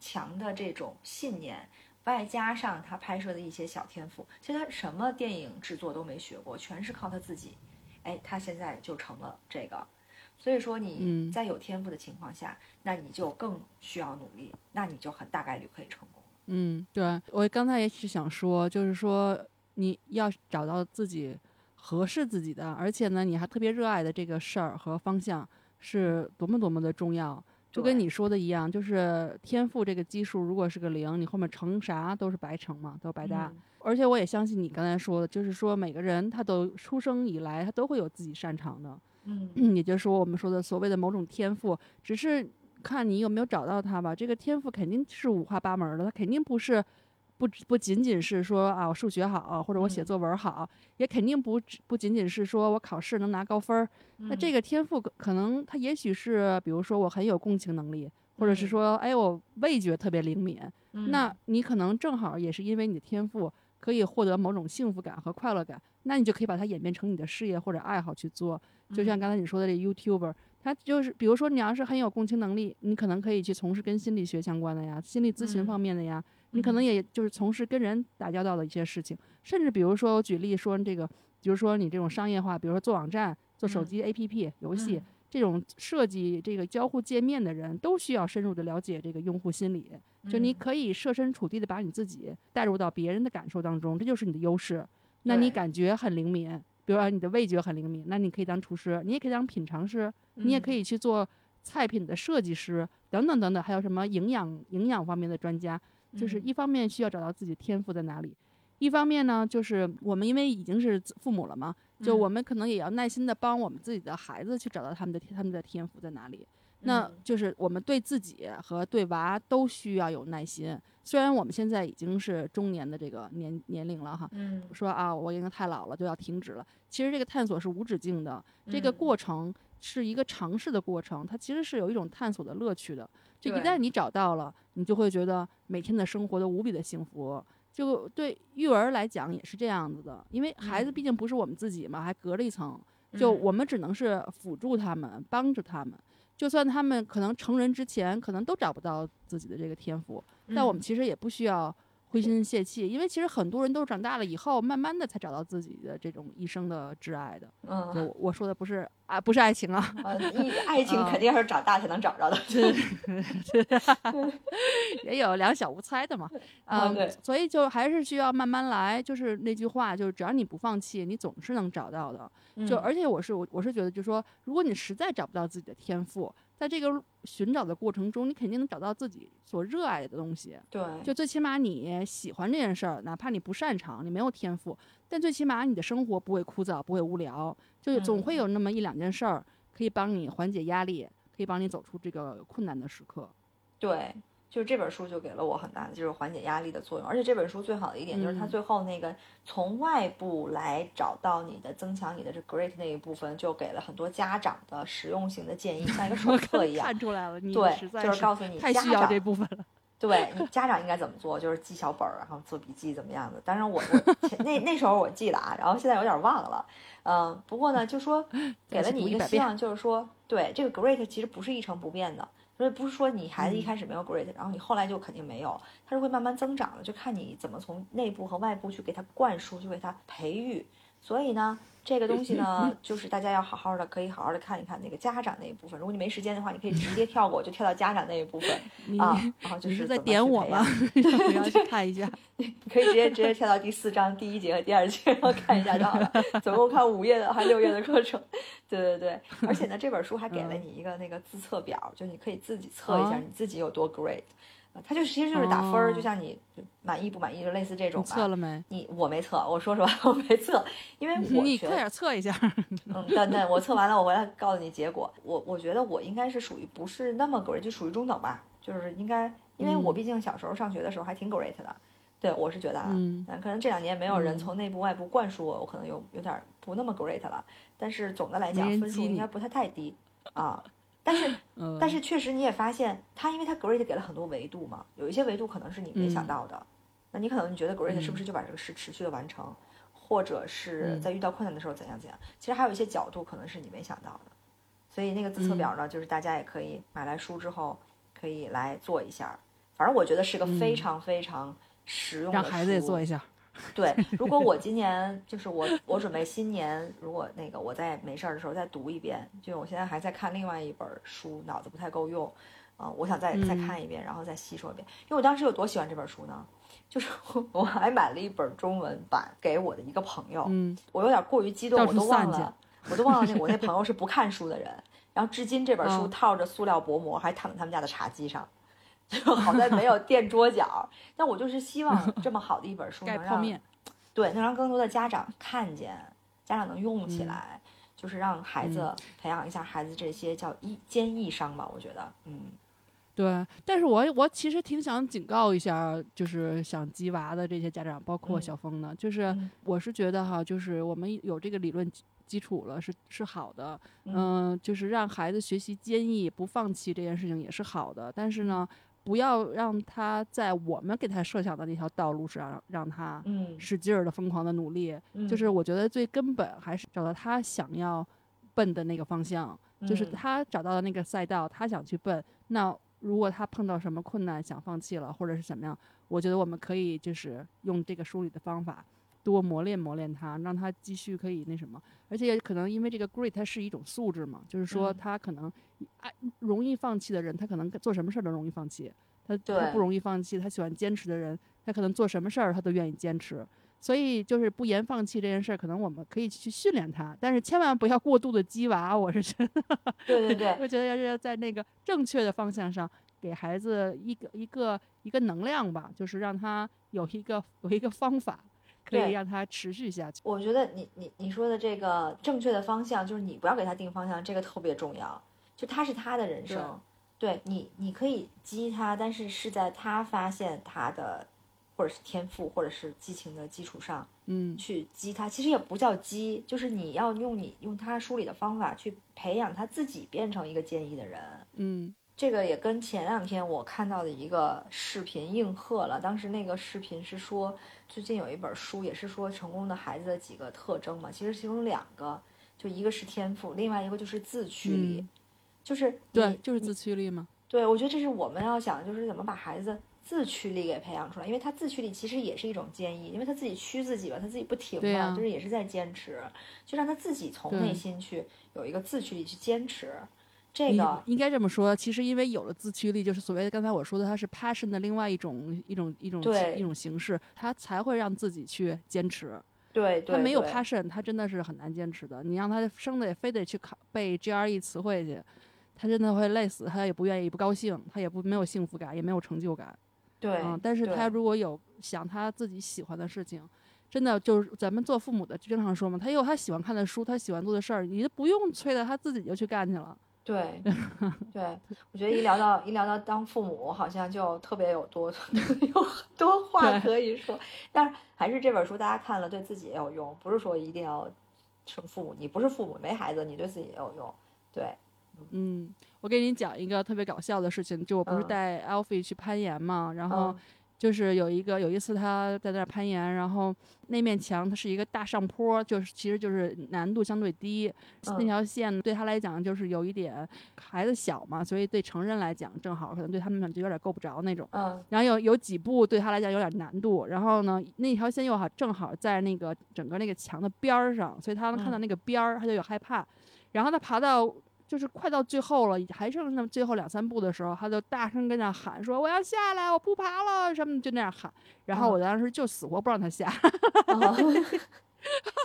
强的这种信念，外加上他拍摄的一些小天赋，其实他什么电影制作都没学过，全是靠他自己，哎，他现在就成了这个。所以说你嗯。在有天赋的情况下，那你就更需要努力，那你就很大概率可以成功。嗯，对。我刚才也是想说，就是说你要找到自己合适自己的，而且呢，你还特别热爱的这个事儿和方向是多么多么的重要。就跟你说的一样，就是天赋这个基数如果是个零，你后面乘啥都是白乘嘛，都是白搭。嗯而且我也相信你刚才说的，就是说每个人他都出生以来他都会有自己擅长的，嗯嗯，也就是说我们说的所谓的某种天赋，只是看你有没有找到它吧。这个天赋肯定是五花八门的，它肯定不是不只不仅仅是说啊我数学好，或者我写嗯作文好，也肯定不只不仅仅是说我考试能拿高分儿。那这个个天赋可可能它也许是，比如说我很有共情能力，或者是嗯说哎我味觉特别灵敏，那你可能正好也是因为你的天赋。可以获得某种幸福感和快乐感，那你就可以把它演变成你的事业或者爱好去做。就像刚才你说的这 YouTuber，他就是比如说你要是很有共情能力，你可能可以去从事跟心理学相关的呀、心理咨询嗯方面的呀，你可能也就是从事跟人打交道的一些事情，甚至比如说我举例说这个，比如说你这种商业化，比如说做网站、做手嗯机 APP、游戏嗯这种设计这个交互界面的人，都需要深入的了解这个用户心理。就你嗯可以设身处地的把你自己带入到别人的感受当中，这就是你的优势。那你感觉很灵敏，比如说你的味觉很灵敏，那你可以当厨师，你也可以当品尝师，你也可以以去做菜品的设计师等等等等，还有什么营养营养方面的专家。嗯就是一方面需要找到自己天赋在哪里，一方面呢，就是我们因为已经是父母了嘛，就嗯我们可能也要耐心的帮我们自己的孩子去找到他们的他们的天赋在哪里。那嗯就是我们对自己和对娃都需要有耐心。虽然我们现在已经是中年的这个年年龄了哈，嗯说啊我应该太老了就要停止了。其实这个探索是无止境的，这个嗯过程是一个尝试的过程，它其实是有一种探索的乐趣的。就一旦你找到了，你就会觉得每天的生活都无比的幸福。就对育儿来讲也是这样子的，因为孩子嗯毕竟不是我们自己嘛，还隔了一层，就嗯我们只能是辅助他们，帮着他们。就算他们可能成人之前，可能都找不到自己的这个天赋，但我们嗯其实也不需要灰心泄气，因为其实很多人都长大了以后，慢慢的才找到自己的这种一生的挚爱的。就嗯，我我说的不是啊，不是爱情啊，爱情啊肯定是长大才能找着的。也有两小无猜的嘛。嗯，啊对所以就还是需要慢慢来。就是那句话，就是只要你不放弃，你总是能找到的。就嗯而且我是我我是觉得，就是说，如果你实在找不到自己的天赋，在这个寻找的过程中，你肯定能找到自己所热爱的东西。对，就最起码你喜欢这件事儿，哪怕你不擅长，你没有天赋，但最起码你的生活不会枯燥，不会无聊，就总会嗯有那么一两件事儿可以帮你缓解压力，可以帮你走出这个困难的时刻。对，就是这本书就给了我很大的就是缓解压力的作用，而且这本书最好的一点就是它嗯最后那个从外部来找到你的增强你的这 great 那一部分，就给了很多家长的实用性的建议，像一个手 册一样。看出来了，你对就是告诉你家长这部分了。对你家长应该怎么做，就是记小本儿，然后做笔记怎么样的。当然我我前那那时候我记得啊，然后现在有点忘了。嗯，不过呢，就说 给了你读100遍一个希望，就是说，对这个 great 其实不是一成不变的，所以不是说你孩子一嗯开始没有 great，、然后你后来就肯定没有，它是会慢慢增长的，就看你怎么从内部和外部去给他灌输，去给他培育。所以呢，这个东西呢，就是大家要好好的，可以好好的看一看那个家长那一部分。如果你没时间的话，你可以直接跳过，就跳到家长那一部分、啊。然后就你是在是怎么点我吗？我要去看一下。你可以直接直接跳到第四章第一节和第二节，然后看一下就好了。总共看五页的，还六页的课程。对对对，而且呢，这本书还给了你一个那个自测表，就你可以自己测一下哦你自己有多 great。呃它就其实就是打分儿，哦就像你满意不满意，就类似这种你吧。测了没？你我没测，我说实话 我没测，因为我你快点测一下。嗯，等等，我测完了，我回来告诉你结果。我我觉得我应该是属于不是那么 great，就属于中等吧，就是应该，因为我嗯毕竟小时候上学的时候还挺 great 的。对，我是觉得啊，嗯可能这两年没有人嗯从内部外部灌输我，我可能有有点不那么 great 了。但是总的来讲分数应该不太太低 啊。但是 嗯，但是确实你也发现，它因为它 great 给了很多维度嘛，有一些维度可能是你没想嗯到的。那你可能你觉得 great 是不嗯是就把这个事持续的完成，或者是嗯在遇到困难的时候怎样怎样。其实还有一些角度可能是你没想到的，所以那个自测表呢，就是大家也可以买来书之后可以来做一下。反正我觉得是个非常非常实用的书。让孩子也做一下。对，如果我今年就是我，我准备新年，如果那个我在没事儿的时候再读一遍，就我现在还在看另外一本书，脑子不太够用，啊、我想再再嗯看一遍，然后再吸收一遍。因为我当时有多喜欢这本书呢？就是我 我还买了一本中文版给我的一个朋友，嗯，我有点过于激动，我都忘了，我都忘了那我那朋友是不看书的人，然后至今这本书嗯套着塑料薄膜还躺在他们家的茶几上。就好在没有垫桌角，但我就是希望 这么好的一本书能让盖泡面。对，能让更多的家长看见，家长能用起嗯来，就是让孩子培养一下孩子这些叫一坚毅商吧，我觉得，嗯。对，但是我我其实挺想警告一下，就是想鸡娃的这些家长，包括嗯小峰的，就是嗯。我是觉得哈，就是我们有这个理论基基础了，是是好的，嗯。嗯、就是让孩子学习坚毅、不放弃这件事情也是好的，但是呢，不要让他在我们给他设想的那条道路上让他嗯，使劲儿的疯狂的努力，嗯就是我觉得最根本还是找到他想要奔的那个方向，就是嗯他找到了那个赛道，他想去奔。那如果他碰到什么困难想放弃了，或者是怎么样，我觉得我们可以就是用这个梳理的方法多磨练磨练他，让他继续可以那什么。而且可能因为这个 grit 它是一种素质嘛，就是说嗯他可能爱容易放弃的人，他可能做什么事儿都容易放弃。他他不容易放弃，他喜欢坚持的人，他可能做什么事儿他都愿意坚持。所以就是不言放弃这件事儿，可能我们可以去训练他，但是千万不要过度的激娃。我是觉得，对对对，我觉得要是在那个正确的方向上，给孩子一个一个一个能量吧，就是让他有一个有一个方法，可以让他持续下去。我觉得你你你说的这个正确的方向，就是你不要给他定方向，这个特别重要。就他是他的人生，对你你可以激他，但是是在他发现他的或者是天赋或者是激情的基础上嗯去激他。其实也不叫激，就是你要用你用他梳理的方法去培养他自己变成一个坚毅的人。嗯这个也跟前两天我看到的一个视频应和了。当时那个视频是说，最近有一本书也是说成功的孩子的几个特征嘛，其实其中两个，就一个是天赋，另外一个就是自驱力，嗯就是对，就是自驱力嘛。对，我觉得这是我们要想的，就是怎么把孩子自驱力给培养出来，因为他自驱力其实也是一种坚毅，因为他自己驱自己吧，他自己不停嘛，就是也是在坚持，就让他自己从内心去有一个自驱力去坚持。这你个应该这么说，其实因为有了自驱力，就是所谓的刚才我说的，它是 passion 的另外一种一种一种对一种形式，它才会让自己去坚持。对对，他没有 passion，他真的是很难坚持的。你让他生的也非得去考背 GRE 词汇去，他真的会累死，他也不愿意，不高兴，他也不没有幸福感，也没有成就感。对，嗯，但是他如果有想他自己喜欢的事情，真的就是咱们做父母的经常说嘛，他有他喜欢看的书，他喜欢做的事儿，你就不用催他，他自己就去干去了。对，对，我觉得一聊到一聊到当父母，好像就特别有多 有很多话可以说。但是还是这本书大家看了对自己也有用，不是说一定要成父母，你不是父母没孩子，你对自己也有用。对，嗯，我给你讲一个特别搞笑的事情，就我不是嗯带 Alfie 去攀岩嘛，然后嗯就是有一个有一次他在那儿攀岩，然后那面墙它是一个大上坡，就是其实就是难度相对低，那嗯条线对他来讲就是有一点孩子小嘛，所以对成人来讲正好可能对他们就有点够不着那种。嗯然后有有几步对他来讲有点难度，然后呢，那条线又好正好在那个整个那个墙的边儿上，所以他能看到嗯那个边儿，他就有害怕。然后他爬到就是快到最后了，还剩那么最后两三步的时候，他就大声跟那喊说：“我要下来，我不爬了。”什么就那样喊。然后嗯我当时就死活不让他下，嗯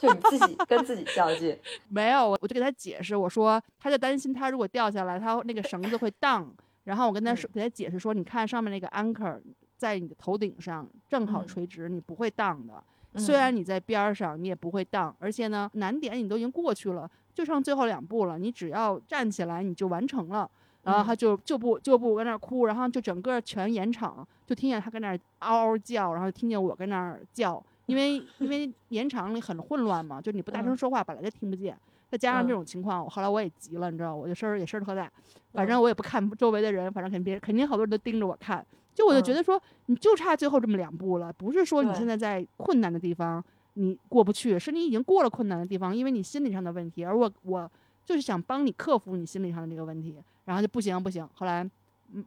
就你自己跟自己较劲。没有，我我就给他解释，我说他就担心他如果掉下来，他那个绳子会荡。然后我跟他说，给他解释说，你看上面那个 anchor 在你的头顶上正好嗯垂直，你不会荡的。虽然你在边儿上，你也不会荡，而且呢，难点你都已经过去了，就剩最后两步了，你只要站起来你就完成了。然后他就就不就不跟那儿哭，然后就整个全演场就听见他跟那儿嗷嗷叫，然后听见我跟那儿叫，因为因为演场里很混乱嘛，就你不大声嗯。说话本来就听不见，再加上这嗯。种情况，我后来我也急了，你知道，我就声儿也声儿特大，反正嗯。我也不看周围的人，反正肯定肯定好多人都盯着我看，就我就觉嗯。得说，你就差最后这么两步了，不是说你现在在困难的地方你过不去，是你已经过了困难的地方，因为你心理上的问题，而我我就是想帮你克服你心理上的这个问题，然后就不行不行，后来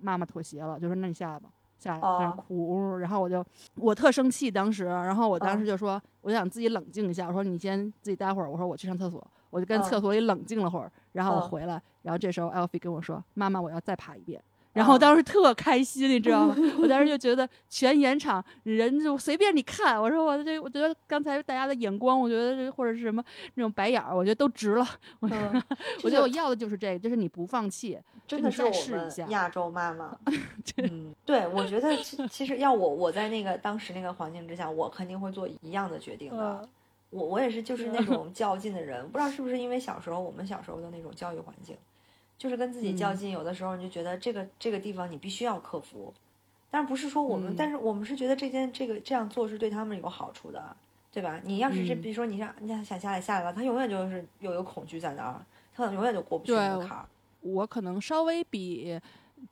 妈妈妥协了，就说那你下来吧。下来在那哭，然后我就我特生气，当时，然后我当时就说，我想自己冷静一下，我说你先自己待会儿，我说我去上厕所，我就跟厕所里冷静了会儿，然后我回来，然后这时候 Alfie 跟我说，妈妈，我要再爬一遍。然后当时特开心，你知道吗？我当时 就觉得全演场人就随便你看。我说我这，我觉得刚才大家的眼光，我觉得或者是什么那种白眼儿，我觉得都值了。我 觉得我要的就是这个，就是你不放弃，真的是我们亚洲妈妈。嗯，对，我觉得其实要我我在那个当时那个环境之下，我肯定会做一样的决定的。我我也是就是那种较劲的人，不知道是不是因为小时候我们小时候的那种教育环境。就是跟自己较劲，有的时候你就觉得这个这个地方你必须要克服，但是不是说我们，但是我们是觉得这件这个这样做是对他们有好处的，对吧？你要是这，比如说你让你想下来下来了，他永远就是有一个恐惧在那儿，他可能永远就过不去那个坎儿。我可能稍微比。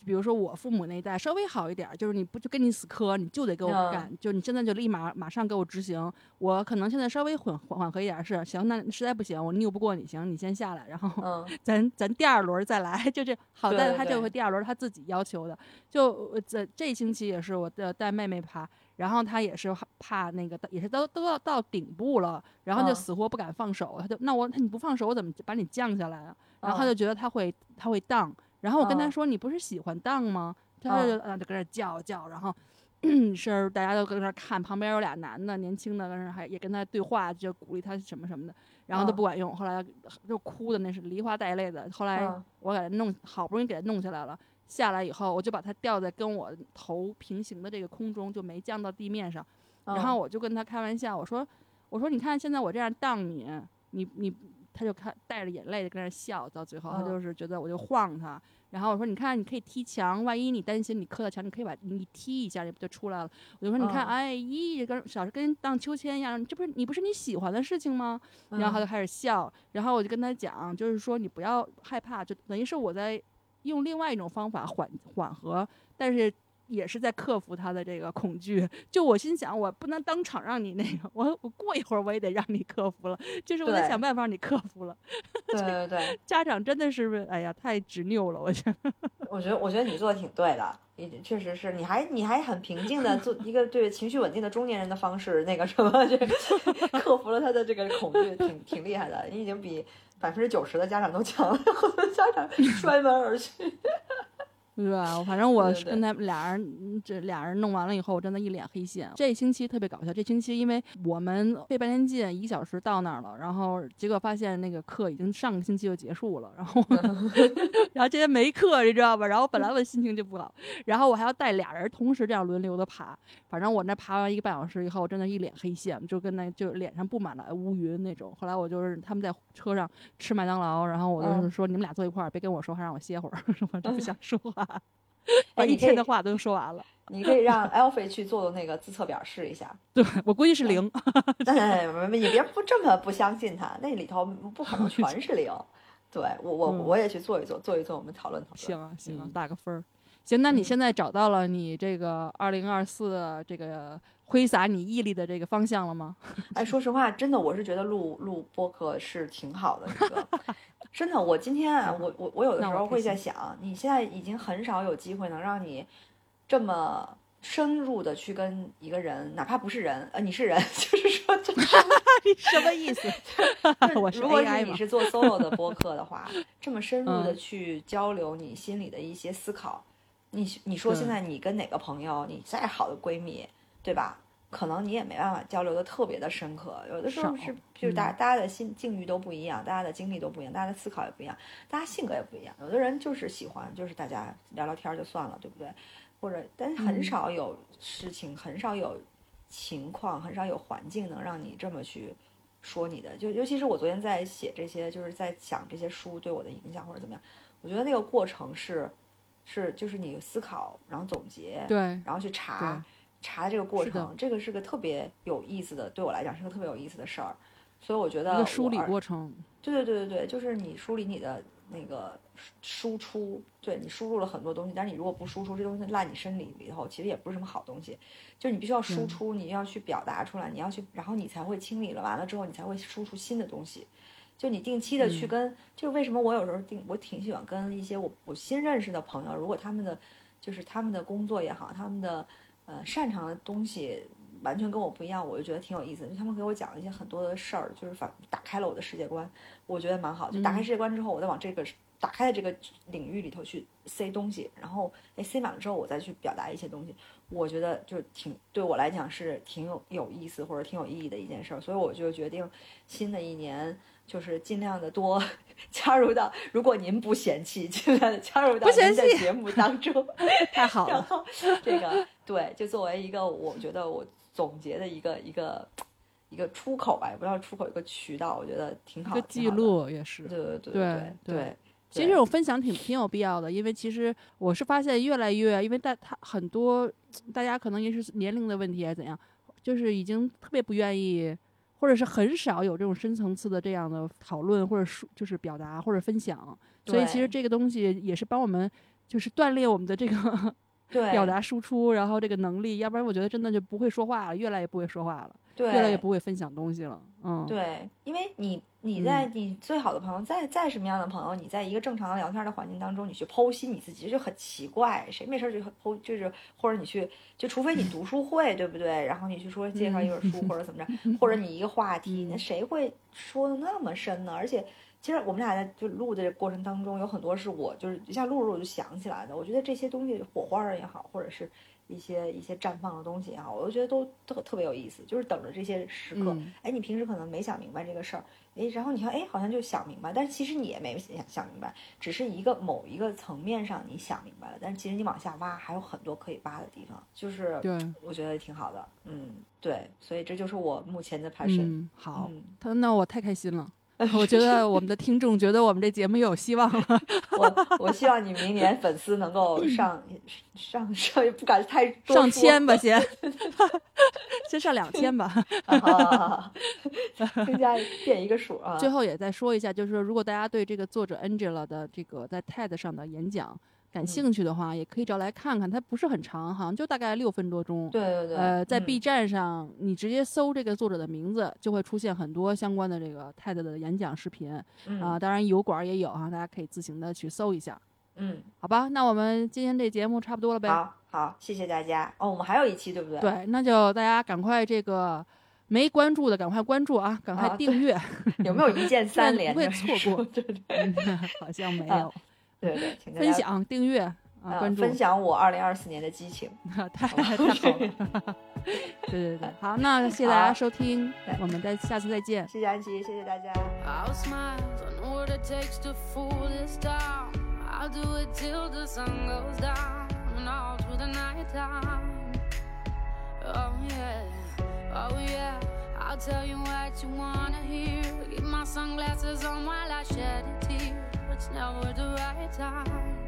比如说我父母那一代稍微好一点，就是你不就跟你死磕，你就得给我干，就你现在就立马马上给我执行。我可能现在稍微缓缓和一点，是行，那实在不行，我拗不过你，行，你先下来，然后 咱咱第二轮再来。就这好在他就会第二轮他自己要求的。就这这星期也是我的带妹妹爬，然后他也是怕那个也是都都要到顶部了，然后就死活不敢放手，他就那我你不放手我怎么把你降下来啊？然后他就觉得他会他会荡。然后我跟他说：“你不是喜欢荡吗？”他就啊就跟那叫叫，然后 是大家都跟那看，旁边有俩男的，年轻的跟那还也跟他对话，就鼓励他什么什么的，然后都不管用。后来就哭的那是梨花带泪的。后来我给他弄，好不容易给他弄下来了。下来以后，我就把他吊在跟我头平行的这个空中，就没降到地面上。然后我就跟他开玩笑，我说：“我说你看现在我这样荡你，你你。”他就看带着眼泪在那笑，到最后他就是觉得我就晃他，然后我说你看你可以踢墙，万一你担心你磕到墙，你可以把你踢一下，你不就出来了？我就说你看，哎咦，跟小时候跟荡秋千一样，这不是你不是你喜欢的事情吗？然后他就开始笑，然后我就跟他讲，就是说你不要害怕，就等于是我在用另外一种方法缓缓和，但是。也是在克服他的这个恐惧。就我心想，我不能当场让你那个，我我过一会儿我也得让你克服了。就是我得想办法让你克服了。对对对，家长真的是哎呀，太执拗了，我觉得。我觉得我觉得你做的挺对的，也确实是，你还你还很平静的做一个对情绪稳定的中年人的方式，那个什么，就 克服了他的这个恐惧，挺挺厉害的。你已经比百分之九十的家长都强了，很多家长摔门而去。对吧？反正我跟他们俩人，这俩人弄完了以后，我真的一脸黑线。这星期特别搞笑，这星期因为我们费半天劲，一个小时到那儿了，然后结果发现那个课已经上个星期就结束了，然后 然后今天没课，你知道吧？然后本来我心情就不好，然后我还要带俩人同时这样轮流的爬，反正我那爬完一个半小时以后，真的一脸黑线，就跟那就脸上布满了乌云那种。后来我就是他们在车上吃麦当劳，然后我就是说你们俩坐一块儿，别跟我说话，让我歇会儿，我就不想说话。把一天的话都说完了，你可以让 Alfie 去做那个自测表试一下。对我估计是零。你别不这么不相信他，那里头不可能全是零。对我我我也去做一做，做一做，我们讨论讨论。行啊行啊，打个分儿。行，那你现在找到了你这个二零二四这个挥洒你毅力的这个方向了吗？哎，说实话，真的，我是觉得录录播客是挺好的一个。真的，我今天啊，我我我有的时候会在想，你现在已经很少有机会能让你这么深入的去跟一个人，哪怕不是人，呃，你是人，就是说，你什么意思？我如果是你是做 solo 的播客的话，这么深入的去交流你心里的一些思考，你你说现在你跟哪个朋友，你再好的闺蜜，对吧？可能你也没办法交流的特别的深刻，有的时候是就是大家大家的心境遇都不一样，大家的经历都不一样，大家的思考也不一样，大家性格也不一样。有的人就是喜欢就是大家聊聊天就算了，对不对？或者但是很少有事情，很少有情况，很少有环境能让你这么去说你的。就尤其是我昨天在写这些，就是在想这些书对我的影响或者怎么样，我觉得那个过程是是就是你思考，然后总结，对，然后去查。查的这个过程，这个是个特别有意思的，对我来讲是个特别有意思的事儿，所以我觉得一个梳理过程，对对对对对，就是你梳理你的那个输出，对你输入了很多东西，但是你如果不输出，这东西烂你身体里头，其实也不是什么好东西。就你必须要输出，你要去表达出来，你要去，然后你才会清理了，完了之后你才会输出新的东西。就你定期的去跟，就为什么我有时候定，我挺喜欢跟一些我我新认识的朋友，如果他们的就是他们的工作也好，他们的呃擅长的东西完全跟我不一样，我就觉得挺有意思。就他们给我讲了一些很多的事儿，就是反打开了我的世界观，我觉得蛮好。就打开世界观之后，我再往这个打开的这个领域里头去塞东西，然后哎塞满了之后，我再去表达一些东西，我觉得就挺对我来讲是挺有有意思或者挺有意义的一件事儿。所以我就决定新的一年。就是尽量的多 加入到，如果您不嫌弃，尽量的加入到您的节目当中，太好了。然后这个对，就作为一个我觉得我总结的一个一个一个出口吧，也不知道出口一个渠道，我觉得挺好。一个记录也是。对对对对对。其实这种分享挺挺有必要的，因为其实我是发现越来越，因为大他很多大家可能也是年龄的问题还是怎样，就是已经特别不愿意。或者是很少有这种深层次的这样的讨论，或者说就是表达或者分享，所以其实这个东西也是帮我们就是锻炼我们的这个表达输出，然后这个能力，要不然我觉得真的就不会说话了，越来越不会说话了。对，越来越不会分享东西了。嗯，对，因为你你在你最好的朋友，再再什么样的朋友，你在一个正常的聊天的环境当中，你去剖析你自己就很奇怪。谁没事就剖，就是或者你去，就除非你读书会，对不对？然后你去说介绍一本书或者怎么着，或者你一个话题，那谁会说的那么深呢？而且，其实我们俩在就录的过程当中，有很多是我就是一下录着我就想起来的。我觉得这些东西火花也好，或者是。一些一些绽放的东西也好，我都觉得都特特别有意思，就是等着这些时刻。哎，你平时可能没想明白这个事儿，哎，然后你看，哎，好像就想明白，但是其实你也没想想明白，只是一个某一个层面上你想明白了，但是其实你往下挖还有很多可以挖的地方，就是对，我觉得挺好的，嗯，对，所以这就是我目前的 passion。好，他那我太开心了。我觉得我们的听众觉得我们这节目又有希望了。我我希望你明年粉丝能够上上上，不敢太上千吧，先先上两千吧，增加变一个数啊。最后也再说一下，就是说，如果大家对这个作者 Angela 的这个在 TED 上的演讲。感兴趣的话，也可以找来看看。它不是很长，好像就大概六分多钟。对对对。呃，在 B 站上，你直接搜这个作者的名字，就会出现很多相关的这个 TED 的演讲视频。啊，当然油管也有哈，大家可以自行的去搜一下。嗯，好吧，那我们今天这节目差不多了呗。好，好，谢谢大家。哦，我们还有一期，对不对？对，那就大家赶快这个没关注的赶快关注啊，赶快订阅。有没有一键三连？不会错过。对对，好像没有。对对，分享、订阅啊，关注，分享我二零二四年的激情，太太好了。对 对对，好，那谢谢大家收听，我们再下次再见。谢谢安琪，谢谢大家。it's never the right time.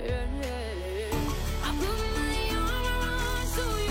Yeah, yeah. I put my arm around so